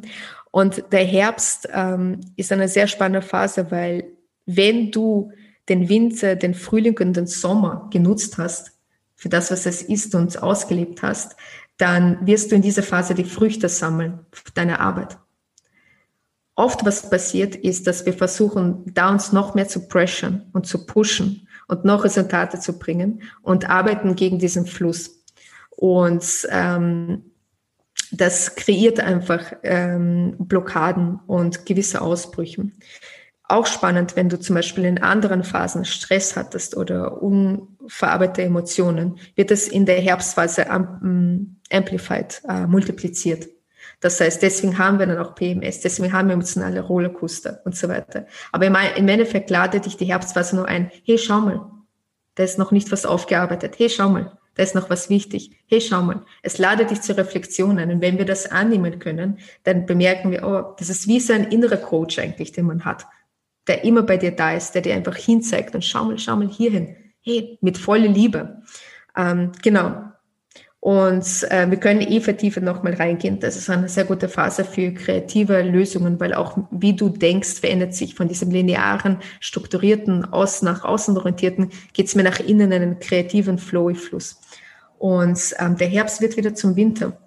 Und der Herbst ähm, ist eine sehr spannende Phase, weil wenn du den Winter, den Frühling und den Sommer genutzt hast, für das, was es ist und ausgelebt hast, dann wirst du in dieser Phase die Früchte sammeln deiner Arbeit. Oft was passiert ist, dass wir versuchen, da uns noch mehr zu pressure und zu pushen und noch Resultate zu bringen und arbeiten gegen diesen Fluss. Und ähm, das kreiert einfach ähm, Blockaden und gewisse Ausbrüche. Auch spannend, wenn du zum Beispiel in anderen Phasen Stress hattest oder unverarbeitete Emotionen, wird es in der Herbstphase am, amplified, äh, multipliziert. Das heißt, deswegen haben wir dann auch PMS, deswegen haben wir emotionale Rollercoaster und so weiter. Aber im Endeffekt ladet dich die Herbstphase nur ein, hey, schau mal, da ist noch nicht was aufgearbeitet. Hey, schau mal, da ist noch was wichtig. Hey, schau mal, es ladet dich zur Reflexion ein. Und wenn wir das annehmen können, dann bemerken wir, oh, das ist wie so ein innerer Coach eigentlich, den man hat, der immer bei dir da ist, der dir einfach hinzeigt und schau mal, schau mal hierhin. Hey, mit voller Liebe. Ähm, genau. Und äh, wir können eh vertiefend nochmal reingehen. Das ist eine sehr gute Phase für kreative Lösungen, weil auch wie du denkst, verändert sich von diesem linearen, strukturierten, aus nach außen orientierten, geht's mir nach innen in einen kreativen Flowy-Fluss. Und ähm, der Herbst wird wieder zum Winter.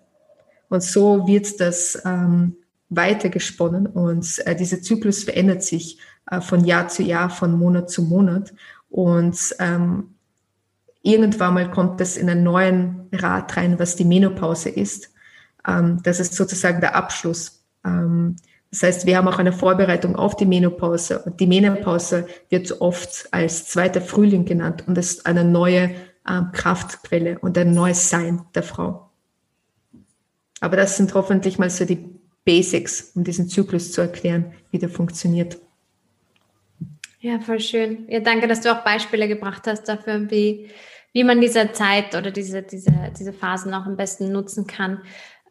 Und so wird das ähm, weitergesponnen und äh, dieser Zyklus verändert sich äh, von Jahr zu Jahr, von Monat zu Monat. Und ähm, irgendwann mal kommt es in einen neuen Rad rein, was die Menopause ist. Ähm, das ist sozusagen der Abschluss. Ähm, das heißt, wir haben auch eine Vorbereitung auf die Menopause. Und die Menopause wird oft als zweiter Frühling genannt und ist eine neue ähm, Kraftquelle und ein neues Sein der Frau. Aber das sind hoffentlich mal so die Basics, um diesen Zyklus zu erklären, wie der funktioniert. Ja, voll schön. Ja, danke, dass du auch Beispiele gebracht hast dafür, wie, wie man diese Zeit oder diese, diese, diese Phasen auch am besten nutzen kann.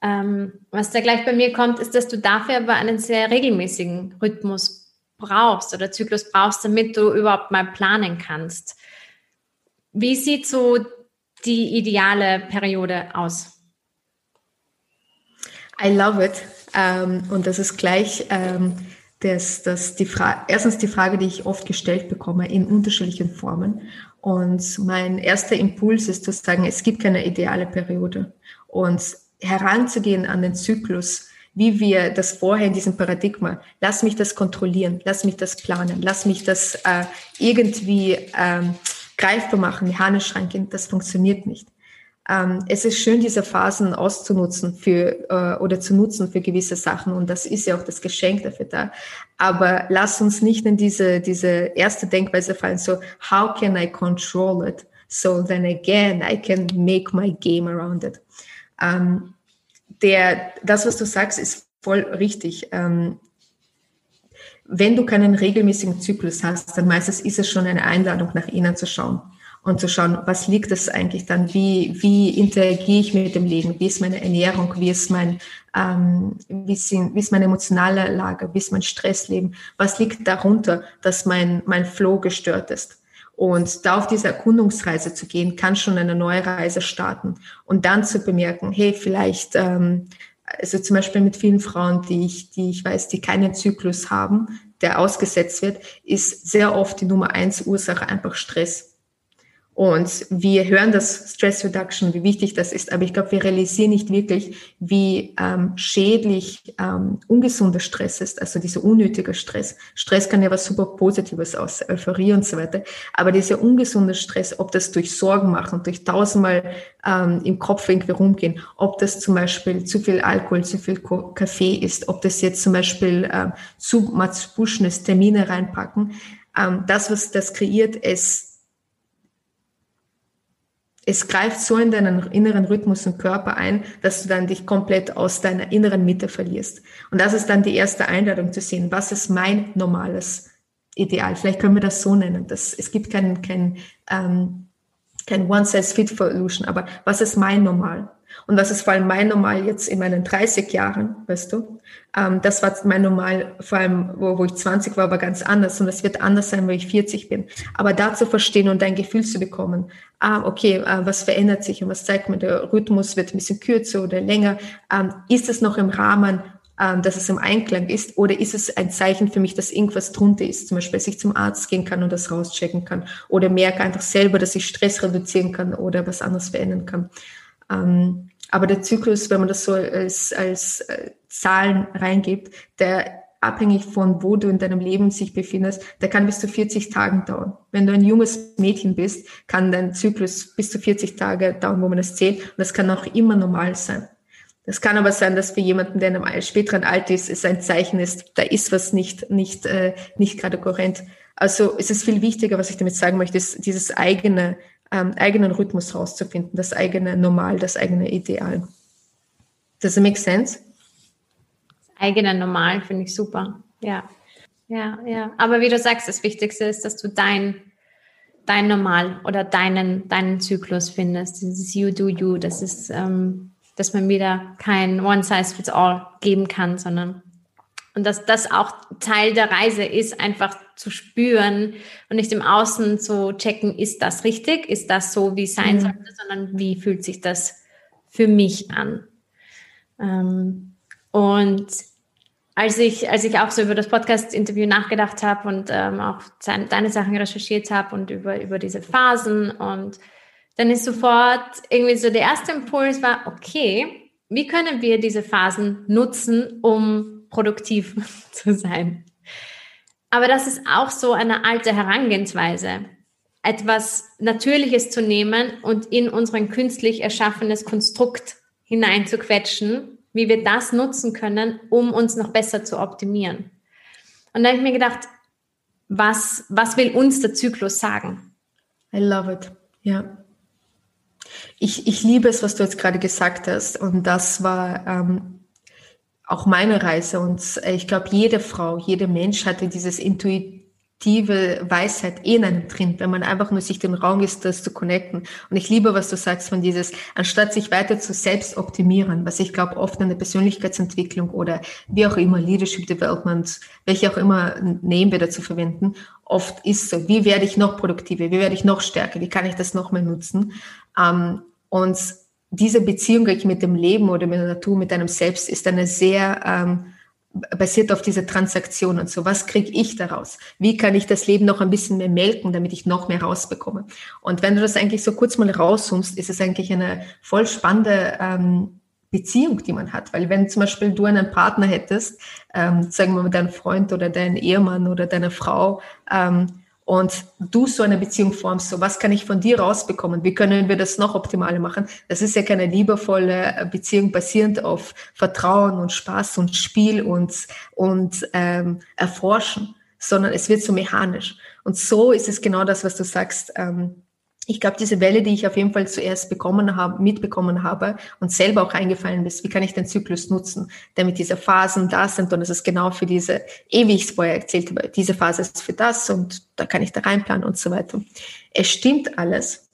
Ähm, was da gleich bei mir kommt, ist, dass du dafür aber einen sehr regelmäßigen Rhythmus brauchst oder Zyklus brauchst, damit du überhaupt mal planen kannst. Wie sieht so die ideale Periode aus? I love it. Ähm, und das ist gleich ähm, das, das die Frage, erstens die Frage, die ich oft gestellt bekomme in unterschiedlichen Formen. Und mein erster Impuls ist zu sagen, es gibt keine ideale Periode. Und heranzugehen an den Zyklus, wie wir das vorher in diesem Paradigma, lass mich das kontrollieren, lass mich das planen, lass mich das äh, irgendwie ähm, greifbar machen, Mechanischranken, das funktioniert nicht. Ähm, es ist schön, diese Phasen auszunutzen für äh, oder zu nutzen für gewisse Sachen und das ist ja auch das Geschenk dafür da. Aber lass uns nicht in diese diese erste Denkweise fallen. So, how can I control it? So then again, I can make my game around it. Ähm, der, das, was du sagst, ist voll richtig. Ähm, wenn du keinen regelmäßigen Zyklus hast, dann meistens ist es schon eine Einladung, nach innen zu schauen und zu schauen, was liegt es eigentlich dann, wie, wie interagiere ich mit dem Leben, wie ist meine Ernährung, wie ist mein, ähm, wie, sind, wie ist meine emotionale Lage, wie ist mein Stressleben, was liegt darunter, dass mein, mein Flow gestört ist. Und da auf diese Erkundungsreise zu gehen, kann schon eine neue Reise starten. Und dann zu bemerken, hey, vielleicht, ähm, also zum Beispiel mit vielen Frauen, die ich, die ich weiß, die keinen Zyklus haben, der ausgesetzt wird, ist sehr oft die Nummer eins Ursache einfach Stress. Und wir hören das Stress Reduction, wie wichtig das ist, aber ich glaube, wir realisieren nicht wirklich, wie ähm, schädlich ähm, ungesunder Stress ist, also dieser unnötige Stress. Stress kann ja was super Positives aus, Euphorie und so weiter, aber dieser ungesunde Stress, ob das durch Sorgen machen, durch tausendmal ähm, im Kopf irgendwie rumgehen, ob das zum Beispiel zu viel Alkohol, zu viel Kaffee ist, ob das jetzt zum Beispiel ähm, zu much pushen Termine reinpacken, ähm, das, was das kreiert, ist es greift so in deinen inneren Rhythmus und Körper ein, dass du dann dich komplett aus deiner inneren Mitte verlierst. Und das ist dann die erste Einladung zu sehen, was ist mein normales Ideal? Vielleicht können wir das so nennen. Das, es gibt kein, kein, ähm, kein One-Size-Fit-Solution, aber was ist mein Normal? Und was ist vor allem mein Normal jetzt in meinen 30 Jahren, weißt du? Ähm, das war mein Normal, vor allem, wo, wo ich 20 war, war ganz anders. Und es wird anders sein, wenn ich 40 bin. Aber da zu verstehen und ein Gefühl zu bekommen, ah, okay, äh, was verändert sich und was zeigt mir, der Rhythmus wird ein bisschen kürzer oder länger. Ähm, ist es noch im Rahmen, ähm, dass es im Einklang ist? Oder ist es ein Zeichen für mich, dass irgendwas drunter ist? Zum Beispiel, dass ich zum Arzt gehen kann und das rauschecken kann. Oder merke einfach selber, dass ich Stress reduzieren kann oder was anderes verändern kann. Ähm, aber der Zyklus, wenn man das so als, als äh, Zahlen reingibt, der abhängig von wo du in deinem Leben sich befindest, der kann bis zu 40 Tagen dauern. Wenn du ein junges Mädchen bist, kann dein Zyklus bis zu 40 Tage dauern, wo man das zählt. Und das kann auch immer normal sein. Das kann aber sein, dass für jemanden, der in einem späteren Alter ist, es ein Zeichen ist, da ist was nicht, nicht, äh, nicht gerade kohärent. Also es ist viel wichtiger, was ich damit sagen möchte, ist dieses eigene ähm, eigenen Rhythmus rauszufinden, das eigene Normal, das eigene Ideal. Does it make sense? Das eigene Normal finde ich super. Ja, ja, ja. Aber wie du sagst, das Wichtigste ist, dass du dein, dein Normal oder deinen, deinen Zyklus findest. Dieses You do you. Das ist, ähm, dass man wieder kein One Size Fits All geben kann, sondern und dass das auch Teil der Reise ist, einfach zu spüren und nicht im Außen zu checken, ist das richtig, ist das so, wie es sein mhm. sollte, sondern wie fühlt sich das für mich an. Ähm, und als ich, als ich auch so über das Podcast-Interview nachgedacht habe und ähm, auch deine Sachen recherchiert habe und über, über diese Phasen und dann ist sofort irgendwie so der erste Impuls war, okay, wie können wir diese Phasen nutzen, um produktiv zu sein. Aber das ist auch so eine alte Herangehensweise, etwas Natürliches zu nehmen und in unseren künstlich erschaffenes Konstrukt hineinzuquetschen, wie wir das nutzen können, um uns noch besser zu optimieren. Und da habe ich mir gedacht, was, was will uns der Zyklus sagen? I love it. Ja. Ich, ich liebe es, was du jetzt gerade gesagt hast. Und das war ähm, auch meine Reise. Und äh, ich glaube, jede Frau, jeder Mensch hatte dieses Intuit tiefe Weisheit eh in einem drin, wenn man einfach nur sich den Raum ist, das zu connecten. Und ich liebe, was du sagst von dieses, anstatt sich weiter zu selbst optimieren, was ich glaube oft in der Persönlichkeitsentwicklung oder wie auch immer, Leadership Development, welche auch immer nehmen wir dazu verwenden, oft ist so, wie werde ich noch produktiver, wie werde ich noch stärker, wie kann ich das noch mehr nutzen? Ähm, und diese Beziehung mit dem Leben oder mit der Natur, mit einem Selbst ist eine sehr ähm, basiert auf diese Transaktion und so. Was kriege ich daraus? Wie kann ich das Leben noch ein bisschen mehr melken, damit ich noch mehr rausbekomme? Und wenn du das eigentlich so kurz mal rauszoomst, ist es eigentlich eine voll spannende ähm, Beziehung, die man hat. Weil wenn zum Beispiel du einen Partner hättest, ähm, sagen wir mal deinen Freund oder deinen Ehemann oder deine Frau, ähm, und du so eine Beziehung formst, so was kann ich von dir rausbekommen? Wie können wir das noch optimaler machen? Das ist ja keine liebevolle Beziehung basierend auf Vertrauen und Spaß und Spiel und, und ähm, Erforschen, sondern es wird so mechanisch. Und so ist es genau das, was du sagst. Ähm, ich glaube, diese Welle, die ich auf jeden Fall zuerst bekommen habe, mitbekommen habe und selber auch eingefallen ist, wie kann ich den Zyklus nutzen, damit diese Phasen da sind und es ist genau für diese, eh ich es vorher erzählt habe, diese Phase ist für das und da kann ich da reinplanen und so weiter. Es stimmt alles.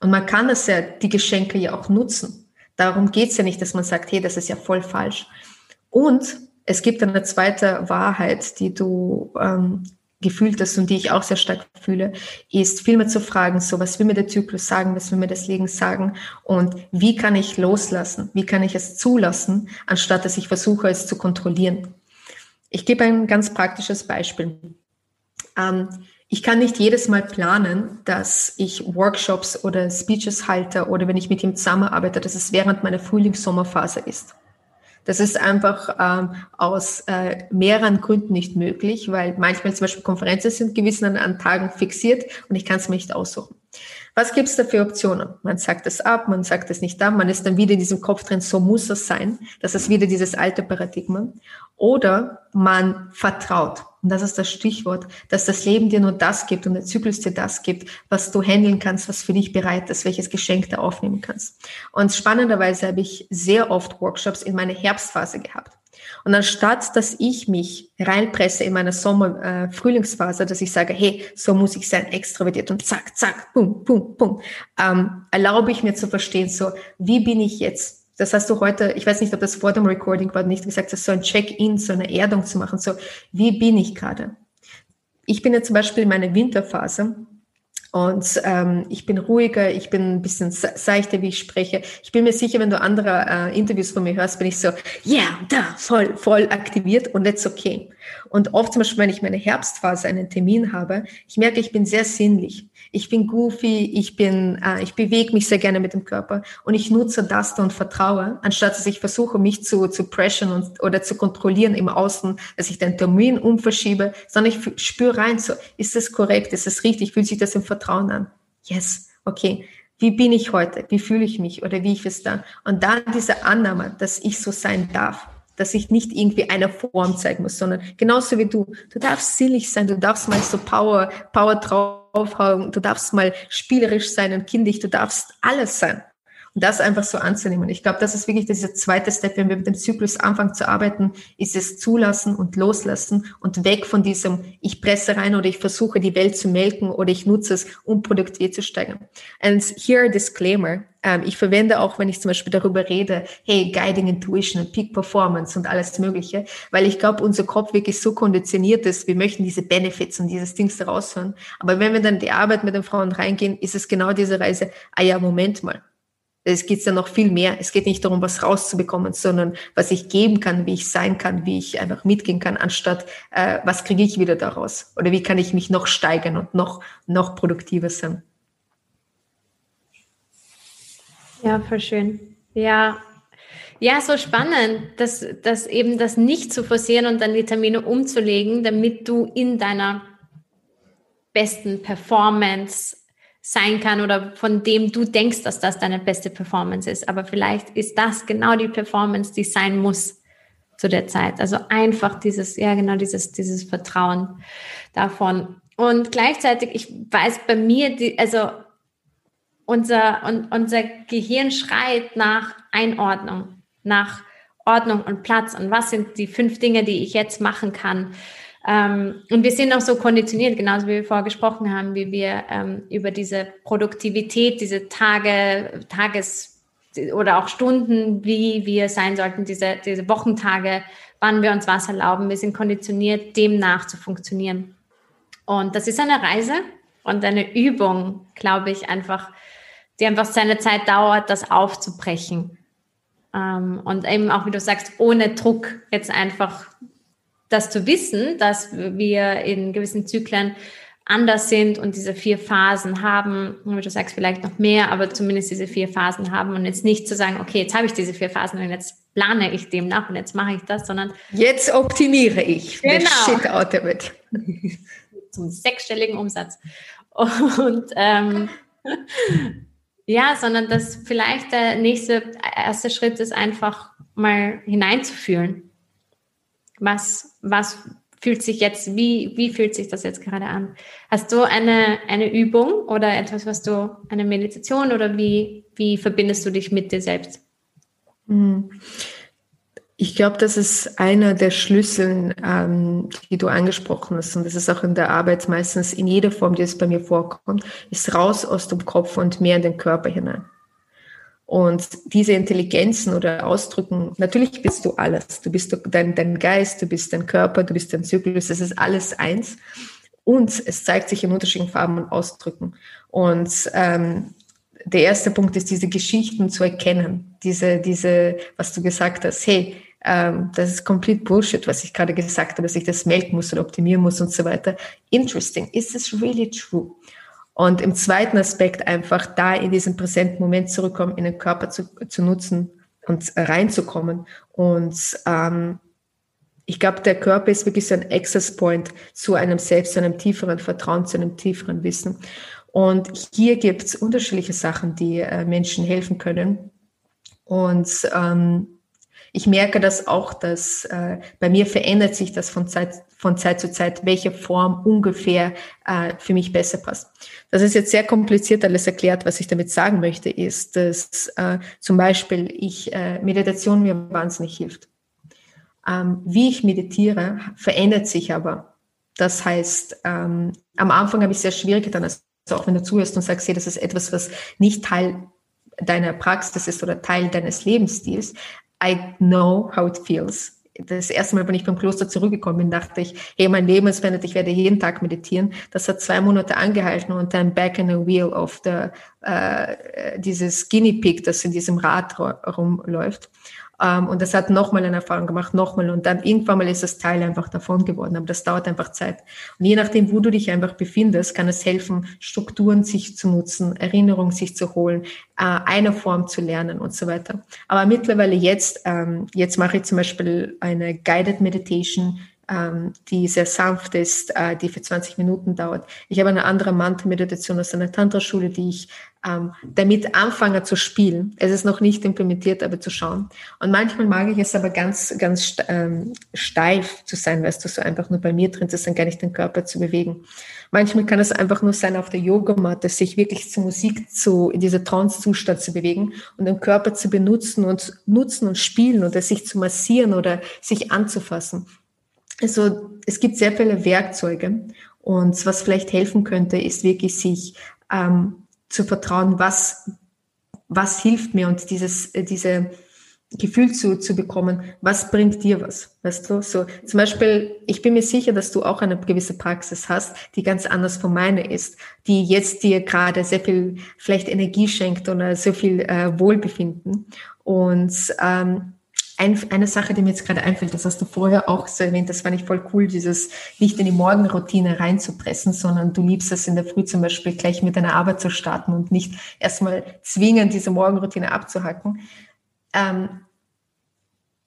Und man kann es ja, die Geschenke ja auch nutzen. Darum geht's ja nicht, dass man sagt, hey, das ist ja voll falsch. Und es gibt eine zweite Wahrheit, die du ähm, gefühlt hast und die ich auch sehr stark fühle, ist vielmehr zu fragen, so was will mir der Zyklus sagen, was will mir das Leben sagen und wie kann ich loslassen, wie kann ich es zulassen, anstatt dass ich versuche, es zu kontrollieren. Ich gebe ein ganz praktisches Beispiel. Ähm, ich kann nicht jedes Mal planen, dass ich Workshops oder Speeches halte oder wenn ich mit ihm zusammenarbeite, dass es während meiner Frühlings-Sommerphase ist. Das ist einfach ähm, aus äh, mehreren Gründen nicht möglich, weil manchmal zum Beispiel Konferenzen sind gewissen an Tagen fixiert und ich kann es mir nicht aussuchen. Was gibt es da für Optionen? Man sagt es ab, man sagt es nicht ab, man ist dann wieder in diesem Kopf drin, so muss es sein. Das ist wieder dieses alte Paradigma. Oder man vertraut. Und das ist das Stichwort, dass das Leben dir nur das gibt und der Zyklus dir das gibt, was du handeln kannst, was für dich bereit ist, welches Geschenk du aufnehmen kannst. Und spannenderweise habe ich sehr oft Workshops in meiner Herbstphase gehabt. Und anstatt, dass ich mich reinpresse in meiner Sommer-Frühlingsphase, äh, dass ich sage, hey, so muss ich sein, extrovertiert und zack, zack, pum, pum, pum, ähm, erlaube ich mir zu verstehen, so, wie bin ich jetzt? Das hast du heute, ich weiß nicht, ob das vor dem Recording war, nicht gesagt, das so ein Check-in, so eine Erdung zu machen, so, wie bin ich gerade? Ich bin jetzt zum Beispiel in meiner Winterphase und ähm, ich bin ruhiger, ich bin ein bisschen seichter, wie ich spreche. Ich bin mir sicher, wenn du andere äh, Interviews von mir hörst, bin ich so, ja, yeah, da, voll, voll aktiviert und that's okay. Und oft zum Beispiel, wenn ich meine Herbstphase einen Termin habe, ich merke, ich bin sehr sinnlich. Ich bin goofy, ich bin, äh, ich bewege mich sehr gerne mit dem Körper und ich nutze das dann und vertraue, anstatt dass ich versuche, mich zu, zu pressen und, oder zu kontrollieren im Außen, dass ich den Termin umverschiebe, sondern ich spüre rein, so, ist das korrekt, ist das richtig, fühlt sich das im Vertrauen an? Yes, okay. Wie bin ich heute? Wie fühle ich mich oder wie ich es dann? Und dann diese Annahme, dass ich so sein darf dass ich nicht irgendwie eine Form zeigen muss, sondern genauso wie du. Du darfst sinnlich sein, du darfst mal so Power, Power draufhauen, du darfst mal spielerisch sein und kindisch, du darfst alles sein. Das einfach so anzunehmen. Ich glaube, das ist wirklich dieser zweite Step, wenn wir mit dem Zyklus anfangen zu arbeiten, ist es zulassen und loslassen und weg von diesem, ich presse rein oder ich versuche die Welt zu melken oder ich nutze es, um Produktivität zu steigern. And here disclaimer. Ähm, ich verwende auch, wenn ich zum Beispiel darüber rede, hey, Guiding Intuition Peak Performance und alles Mögliche, weil ich glaube, unser Kopf wirklich so konditioniert ist, wir möchten diese Benefits und dieses Dings da raushören. Aber wenn wir dann die Arbeit mit den Frauen reingehen, ist es genau diese Reise, ah ja, Moment mal es geht ja noch viel mehr. Es geht nicht darum, was rauszubekommen, sondern was ich geben kann, wie ich sein kann, wie ich einfach mitgehen kann, anstatt äh, was kriege ich wieder daraus oder wie kann ich mich noch steigern und noch noch produktiver sein. Ja, voll schön. Ja, ja, so spannend, dass, dass eben das nicht zu forcieren und dann die Termine umzulegen, damit du in deiner besten Performance sein kann oder von dem du denkst, dass das deine beste Performance ist. Aber vielleicht ist das genau die Performance, die sein muss zu der Zeit. Also einfach dieses, ja genau, dieses, dieses Vertrauen davon. Und gleichzeitig, ich weiß bei mir, die, also unser, und, unser Gehirn schreit nach Einordnung, nach Ordnung und Platz und was sind die fünf Dinge, die ich jetzt machen kann. Ähm, und wir sind auch so konditioniert, genauso wie wir vorher gesprochen haben, wie wir ähm, über diese Produktivität, diese Tage, Tages- oder auch Stunden, wie wir sein sollten, diese, diese Wochentage, wann wir uns was erlauben. Wir sind konditioniert, demnach zu funktionieren. Und das ist eine Reise und eine Übung, glaube ich, einfach, die einfach seine Zeit dauert, das aufzubrechen. Ähm, und eben auch, wie du sagst, ohne Druck jetzt einfach das zu wissen, dass wir in gewissen Zyklen anders sind und diese vier Phasen haben, wie du sagst, vielleicht noch mehr, aber zumindest diese vier Phasen haben und jetzt nicht zu sagen, okay, jetzt habe ich diese vier Phasen und jetzt plane ich dem nach und jetzt mache ich das, sondern jetzt optimiere ich genau. shit out of it. zum sechsstelligen Umsatz. Und ähm, ja, sondern dass vielleicht der nächste, erste Schritt ist einfach mal hineinzufühlen. Was, was fühlt sich jetzt, wie, wie fühlt sich das jetzt gerade an? Hast du eine, eine Übung oder etwas, was du, eine Meditation oder wie, wie verbindest du dich mit dir selbst? Mhm. Ich glaube, das ist einer der Schlüssel, ähm, die du angesprochen hast. Und das ist auch in der Arbeit meistens in jeder Form, die es bei mir vorkommt, ist raus aus dem Kopf und mehr in den Körper hinein. Und diese Intelligenzen oder Ausdrücken, natürlich bist du alles. Du bist dein, dein Geist, du bist dein Körper, du bist dein Zyklus, es ist alles eins. Und es zeigt sich in unterschiedlichen Farben und Ausdrücken. Und ähm, der erste Punkt ist, diese Geschichten zu erkennen. Diese, diese, was du gesagt hast, hey, ähm, das ist komplett Bullshit, was ich gerade gesagt habe, dass ich das melden muss oder optimieren muss und so weiter. Interesting. Is this really true? Und im zweiten Aspekt einfach da in diesen präsenten Moment zurückkommen, in den Körper zu, zu nutzen und reinzukommen. Und ähm, ich glaube, der Körper ist wirklich so ein Access Point zu einem Selbst, zu einem tieferen Vertrauen, zu einem tieferen Wissen. Und hier gibt es unterschiedliche Sachen, die äh, Menschen helfen können. Und ähm, ich merke das auch, dass äh, bei mir verändert sich das von Zeit, von Zeit zu Zeit, welche Form ungefähr äh, für mich besser passt. Das ist jetzt sehr kompliziert alles erklärt. Was ich damit sagen möchte, ist, dass äh, zum Beispiel ich äh, Meditation mir wahnsinnig hilft. Ähm, wie ich meditiere, verändert sich aber. Das heißt, ähm, am Anfang habe ich sehr schwierig getan, also auch wenn du zuhörst und sagst, hey, das ist etwas, was nicht Teil deiner Praxis ist oder Teil deines Lebensstils, I know how it feels. Das erste Mal, wenn ich beim Kloster zurückgekommen bin, dachte ich, hey, mein Leben ist verändert, ich werde jeden Tag meditieren. Das hat zwei Monate angehalten und dann back in the wheel of the, äh, dieses Guinea Pig, das in diesem Rad rumläuft. Ähm, und das hat nochmal eine Erfahrung gemacht, nochmal. Und dann irgendwann mal ist das Teil einfach davon geworden. Aber das dauert einfach Zeit. Und je nachdem, wo du dich einfach befindest, kann es helfen, Strukturen sich zu nutzen, Erinnerungen sich zu holen, äh, eine Form zu lernen und so weiter. Aber mittlerweile jetzt, ähm, jetzt mache ich zum Beispiel eine Guided Meditation, die sehr sanft ist, äh, die für 20 Minuten dauert. Ich habe eine andere Mantra-Meditation aus einer Tantra-Schule, die ich ähm, damit anfange zu spielen. Es ist noch nicht implementiert, aber zu schauen. Und manchmal mag ich es aber ganz, ganz ähm, steif zu sein, weißt du, so einfach nur bei mir drin zu sein, gar nicht den Körper zu bewegen. Manchmal kann es einfach nur sein, auf der Yogamatte sich wirklich zur Musik zu, in dieser Trance-Zustand zu bewegen und den Körper zu benutzen und nutzen und spielen oder sich zu massieren oder sich anzufassen. Also es gibt sehr viele Werkzeuge und was vielleicht helfen könnte, ist wirklich sich ähm, zu vertrauen, was, was hilft mir und dieses, äh, diese Gefühl zu, zu bekommen, was bringt dir was, weißt du? So, zum Beispiel, ich bin mir sicher, dass du auch eine gewisse Praxis hast, die ganz anders von meiner ist, die jetzt dir gerade sehr viel vielleicht Energie schenkt oder so viel äh, Wohlbefinden. Und ähm, ein, eine Sache, die mir jetzt gerade einfällt, das hast du vorher auch so erwähnt, das fand ich voll cool, dieses nicht in die Morgenroutine reinzupressen, sondern du liebst es in der Früh zum Beispiel gleich mit deiner Arbeit zu starten und nicht erstmal zwingen, diese Morgenroutine abzuhacken. Ähm,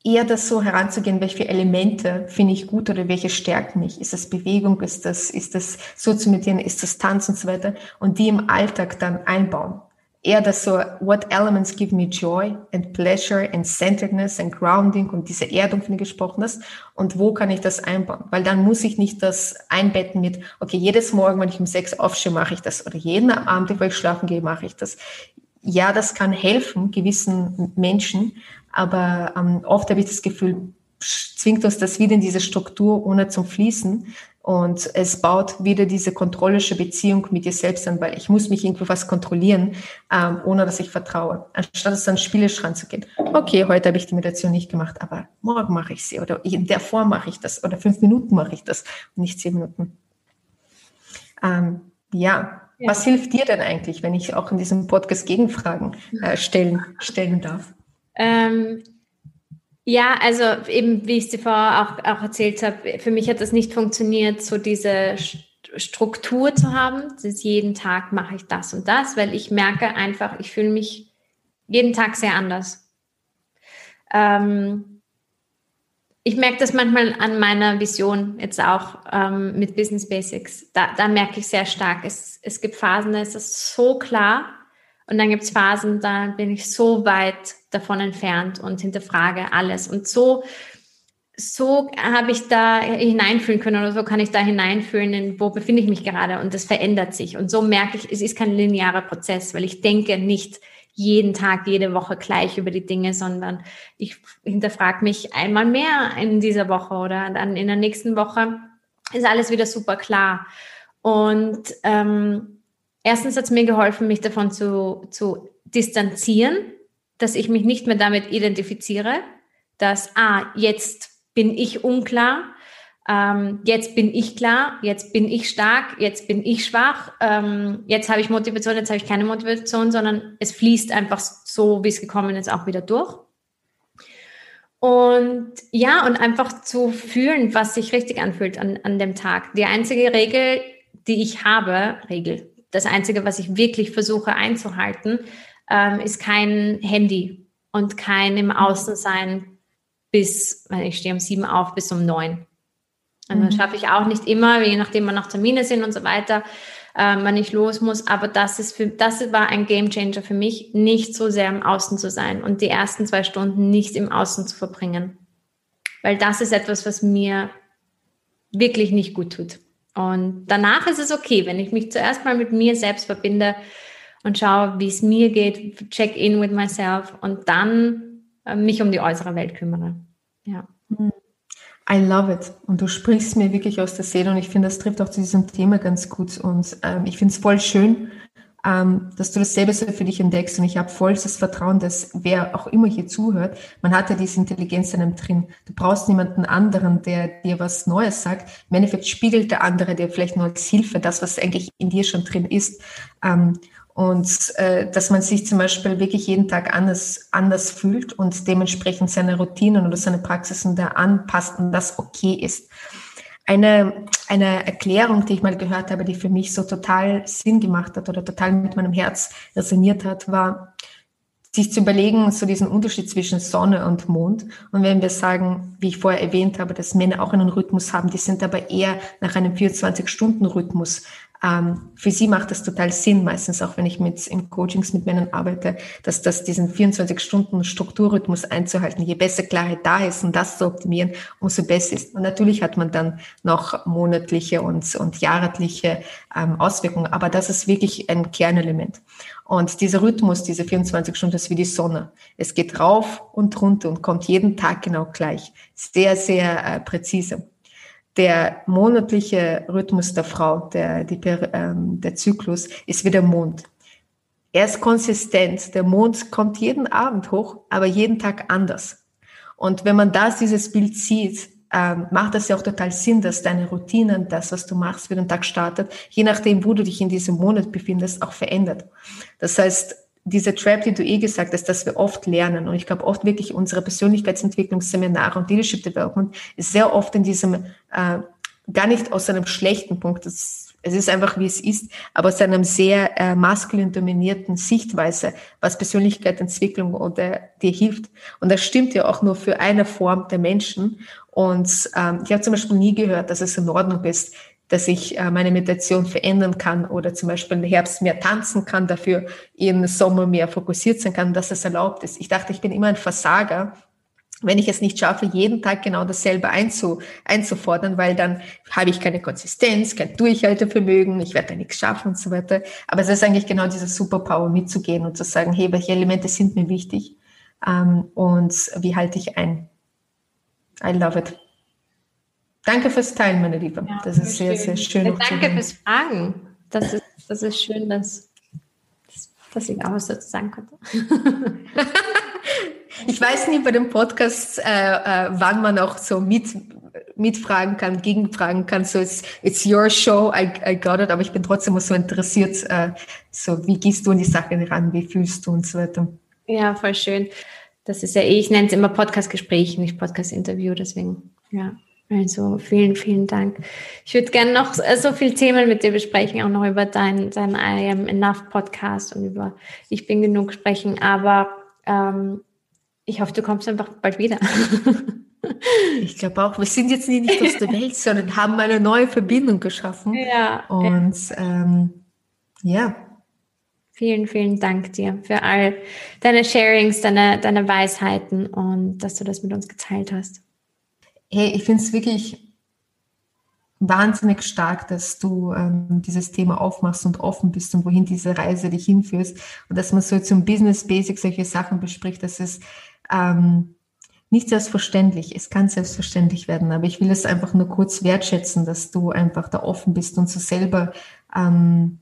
eher das so heranzugehen, welche Elemente finde ich gut oder welche stärken mich. Ist das Bewegung, ist das, ist das so zu meditieren, ist das Tanz und so weiter und die im Alltag dann einbauen eher das so, what elements give me joy and pleasure and centeredness and grounding und diese Erdung, von der gesprochen hast und wo kann ich das einbauen? Weil dann muss ich nicht das einbetten mit, okay, jedes Morgen, wenn ich um sechs aufstehe, mache ich das oder jeden Abend, bevor ich schlafen gehe, mache ich das. Ja, das kann helfen gewissen Menschen, aber ähm, oft habe ich das Gefühl, zwingt uns das wieder in diese Struktur ohne zum Fließen. Und es baut wieder diese kontrollische Beziehung mit dir selbst an, weil ich muss mich irgendwo was kontrollieren, ähm, ohne dass ich vertraue. Anstatt es dann spielisch ranzugehen. Okay, heute habe ich die Meditation nicht gemacht, aber morgen mache ich sie oder in der Form mache ich das oder fünf Minuten mache ich das und nicht zehn Minuten. Ähm, ja. ja. was hilft dir denn eigentlich, wenn ich auch in diesem Podcast Gegenfragen äh, stellen, stellen darf? Ähm ja, also eben, wie ich es dir vorher auch, auch erzählt habe, für mich hat das nicht funktioniert, so diese Struktur zu haben. Das jeden Tag mache ich das und das, weil ich merke einfach, ich fühle mich jeden Tag sehr anders. Ähm, ich merke das manchmal an meiner Vision jetzt auch ähm, mit Business Basics. Da, da merke ich sehr stark, es, es gibt Phasen, da ist es so klar und dann gibt es Phasen, da bin ich so weit davon entfernt und hinterfrage alles. Und so, so habe ich da hineinfühlen können oder so kann ich da hineinfühlen, in wo befinde ich mich gerade und das verändert sich. Und so merke ich, es ist kein linearer Prozess, weil ich denke nicht jeden Tag, jede Woche gleich über die Dinge, sondern ich hinterfrage mich einmal mehr in dieser Woche oder dann in der nächsten Woche ist alles wieder super klar. Und ähm, erstens hat es mir geholfen, mich davon zu, zu distanzieren, dass ich mich nicht mehr damit identifiziere, dass, ah, jetzt bin ich unklar, ähm, jetzt bin ich klar, jetzt bin ich stark, jetzt bin ich schwach, ähm, jetzt habe ich Motivation, jetzt habe ich keine Motivation, sondern es fließt einfach so, wie es gekommen ist, auch wieder durch. Und ja, und einfach zu fühlen, was sich richtig anfühlt an, an dem Tag. Die einzige Regel, die ich habe, Regel, das Einzige, was ich wirklich versuche einzuhalten, ähm, ist kein Handy und kein im Außen sein bis, ich stehe um sieben auf, bis um neun. Also das mhm. schaffe ich auch nicht immer, je nachdem man noch Termine sind und so weiter, äh, wann ich los muss. Aber das ist für, das war ein Game Changer für mich, nicht so sehr im Außen zu sein und die ersten zwei Stunden nicht im Außen zu verbringen. Weil das ist etwas, was mir wirklich nicht gut tut. Und danach ist es okay, wenn ich mich zuerst mal mit mir selbst verbinde und schaue, wie es mir geht, check in with myself und dann äh, mich um die äußere Welt kümmere. Ja. I love it. Und du sprichst mir wirklich aus der Seele und ich finde, das trifft auch zu diesem Thema ganz gut. Und ähm, ich finde es voll schön, ähm, dass du dasselbe so für dich entdeckst. Und ich habe vollstes Vertrauen, dass wer auch immer hier zuhört, man hat ja diese Intelligenz in einem drin. Du brauchst niemanden anderen, der dir was Neues sagt. Im Endeffekt spiegelt der andere dir vielleicht nur als Hilfe das, was eigentlich in dir schon drin ist. Ähm, und äh, dass man sich zum Beispiel wirklich jeden Tag anders, anders fühlt und dementsprechend seine Routinen oder seine Praxisen da anpasst und das okay ist. Eine, eine Erklärung, die ich mal gehört habe, die für mich so total Sinn gemacht hat oder total mit meinem Herz resoniert hat, war, sich zu überlegen, so diesen Unterschied zwischen Sonne und Mond. Und wenn wir sagen, wie ich vorher erwähnt habe, dass Männer auch einen Rhythmus haben, die sind aber eher nach einem 24-Stunden-Rhythmus ähm, für sie macht das total Sinn, meistens auch wenn ich mit im Coachings mit Männern arbeite, dass das diesen 24 Stunden Strukturrhythmus einzuhalten. Je besser Klarheit da ist und das zu optimieren, umso besser ist. Und natürlich hat man dann noch monatliche und, und jahresliche ähm, Auswirkungen, aber das ist wirklich ein Kernelement. Und dieser Rhythmus, diese 24 Stunden, ist wie die Sonne. Es geht rauf und runter und kommt jeden Tag genau gleich. Sehr, sehr äh, präzise der monatliche Rhythmus der Frau, der, die, ähm, der Zyklus, ist wie der Mond. Er ist konsistent. Der Mond kommt jeden Abend hoch, aber jeden Tag anders. Und wenn man das, dieses Bild sieht, ähm, macht das ja auch total Sinn, dass deine Routinen, das, was du machst, wie den Tag startet, je nachdem, wo du dich in diesem Monat befindest, auch verändert. Das heißt, diese Trap, die du eh gesagt hast, dass wir oft lernen. Und ich glaube, oft wirklich unsere Persönlichkeitsentwicklungsseminare und Leadership Development ist sehr oft in diesem, äh, gar nicht aus einem schlechten Punkt, das, es ist einfach wie es ist, aber aus einem sehr äh, maskulin dominierten Sichtweise, was Persönlichkeitsentwicklung oder dir hilft. Und das stimmt ja auch nur für eine Form der Menschen. Und ähm, ich habe zum Beispiel nie gehört, dass es in Ordnung ist, dass ich äh, meine Meditation verändern kann oder zum Beispiel im Herbst mehr tanzen kann, dafür im Sommer mehr fokussiert sein kann, dass es erlaubt ist. Ich dachte, ich bin immer ein Versager, wenn ich es nicht schaffe, jeden Tag genau dasselbe einzu, einzufordern, weil dann habe ich keine Konsistenz, kein Durchhaltevermögen, ich werde da nichts schaffen und so weiter. Aber es ist eigentlich genau diese Superpower mitzugehen und zu sagen, hey, welche Elemente sind mir wichtig ähm, und wie halte ich ein. I love it. Danke fürs Teilen, meine Liebe. Ja, das ist sehr, sehr schön. Ja, danke fürs Fragen. Das ist, das ist schön, dass, dass ich auch was dazu sagen konnte. Ich weiß nicht bei dem Podcast, äh, äh, wann man auch so mit, mitfragen kann, gegenfragen kann. So, it's, it's your show, I, I got it. Aber ich bin trotzdem so interessiert, äh, so, wie gehst du an die Sache ran, wie fühlst du und so weiter. Ja, voll schön. Das ist ja eh, ich nenne es immer Podcast-Gespräch, nicht Podcast-Interview, deswegen, ja. Also vielen, vielen Dank. Ich würde gerne noch so viele Themen mit dir besprechen, auch noch über deinen dein I Am Enough Podcast und über Ich bin genug sprechen, aber ähm, ich hoffe, du kommst einfach bald wieder. ich glaube auch, wir sind jetzt nicht aus der Welt, sondern haben eine neue Verbindung geschaffen. Ja. Und ähm, ja. Vielen, vielen Dank dir für all deine Sharings, deine, deine Weisheiten und dass du das mit uns geteilt hast. Hey, ich finde es wirklich wahnsinnig stark, dass du ähm, dieses Thema aufmachst und offen bist und wohin diese Reise dich hinführst und dass man so zum Business Basic solche Sachen bespricht, dass es ähm, nicht selbstverständlich. Es kann selbstverständlich werden, aber ich will es einfach nur kurz wertschätzen, dass du einfach da offen bist und so selber ähm,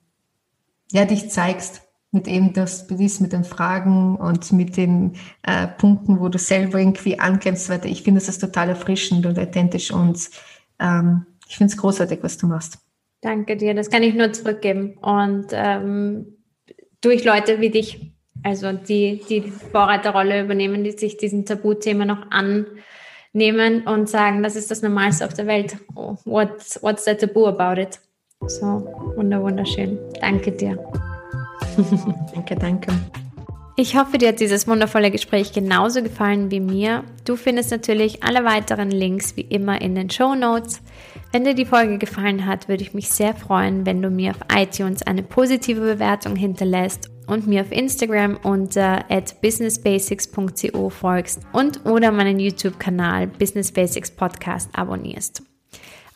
ja dich zeigst mit eben das bist mit den Fragen und mit den äh, Punkten, wo du selber irgendwie ankämpfst. Weiter. Ich finde, es ist total erfrischend und authentisch und ähm, ich finde es großartig, was du machst. Danke dir, das kann ich nur zurückgeben. Und ähm, durch Leute wie dich also die, die Vorreiterrolle übernehmen, die sich diesem Tabuthema noch annehmen und sagen, das ist das Normalste auf der Welt. What's, what's the taboo about it? So, wunderschön. Danke dir. danke, danke. Ich hoffe, dir hat dieses wundervolle Gespräch genauso gefallen wie mir. Du findest natürlich alle weiteren Links wie immer in den Show Notes. Wenn dir die Folge gefallen hat, würde ich mich sehr freuen, wenn du mir auf iTunes eine positive Bewertung hinterlässt und mir auf Instagram unter businessbasics.co folgst und oder meinen YouTube-Kanal Business Basics Podcast abonnierst.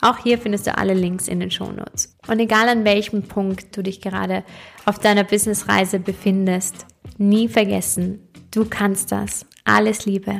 Auch hier findest du alle Links in den Shownotes. Und egal an welchem Punkt du dich gerade auf deiner Businessreise befindest, nie vergessen, du kannst das. Alles Liebe.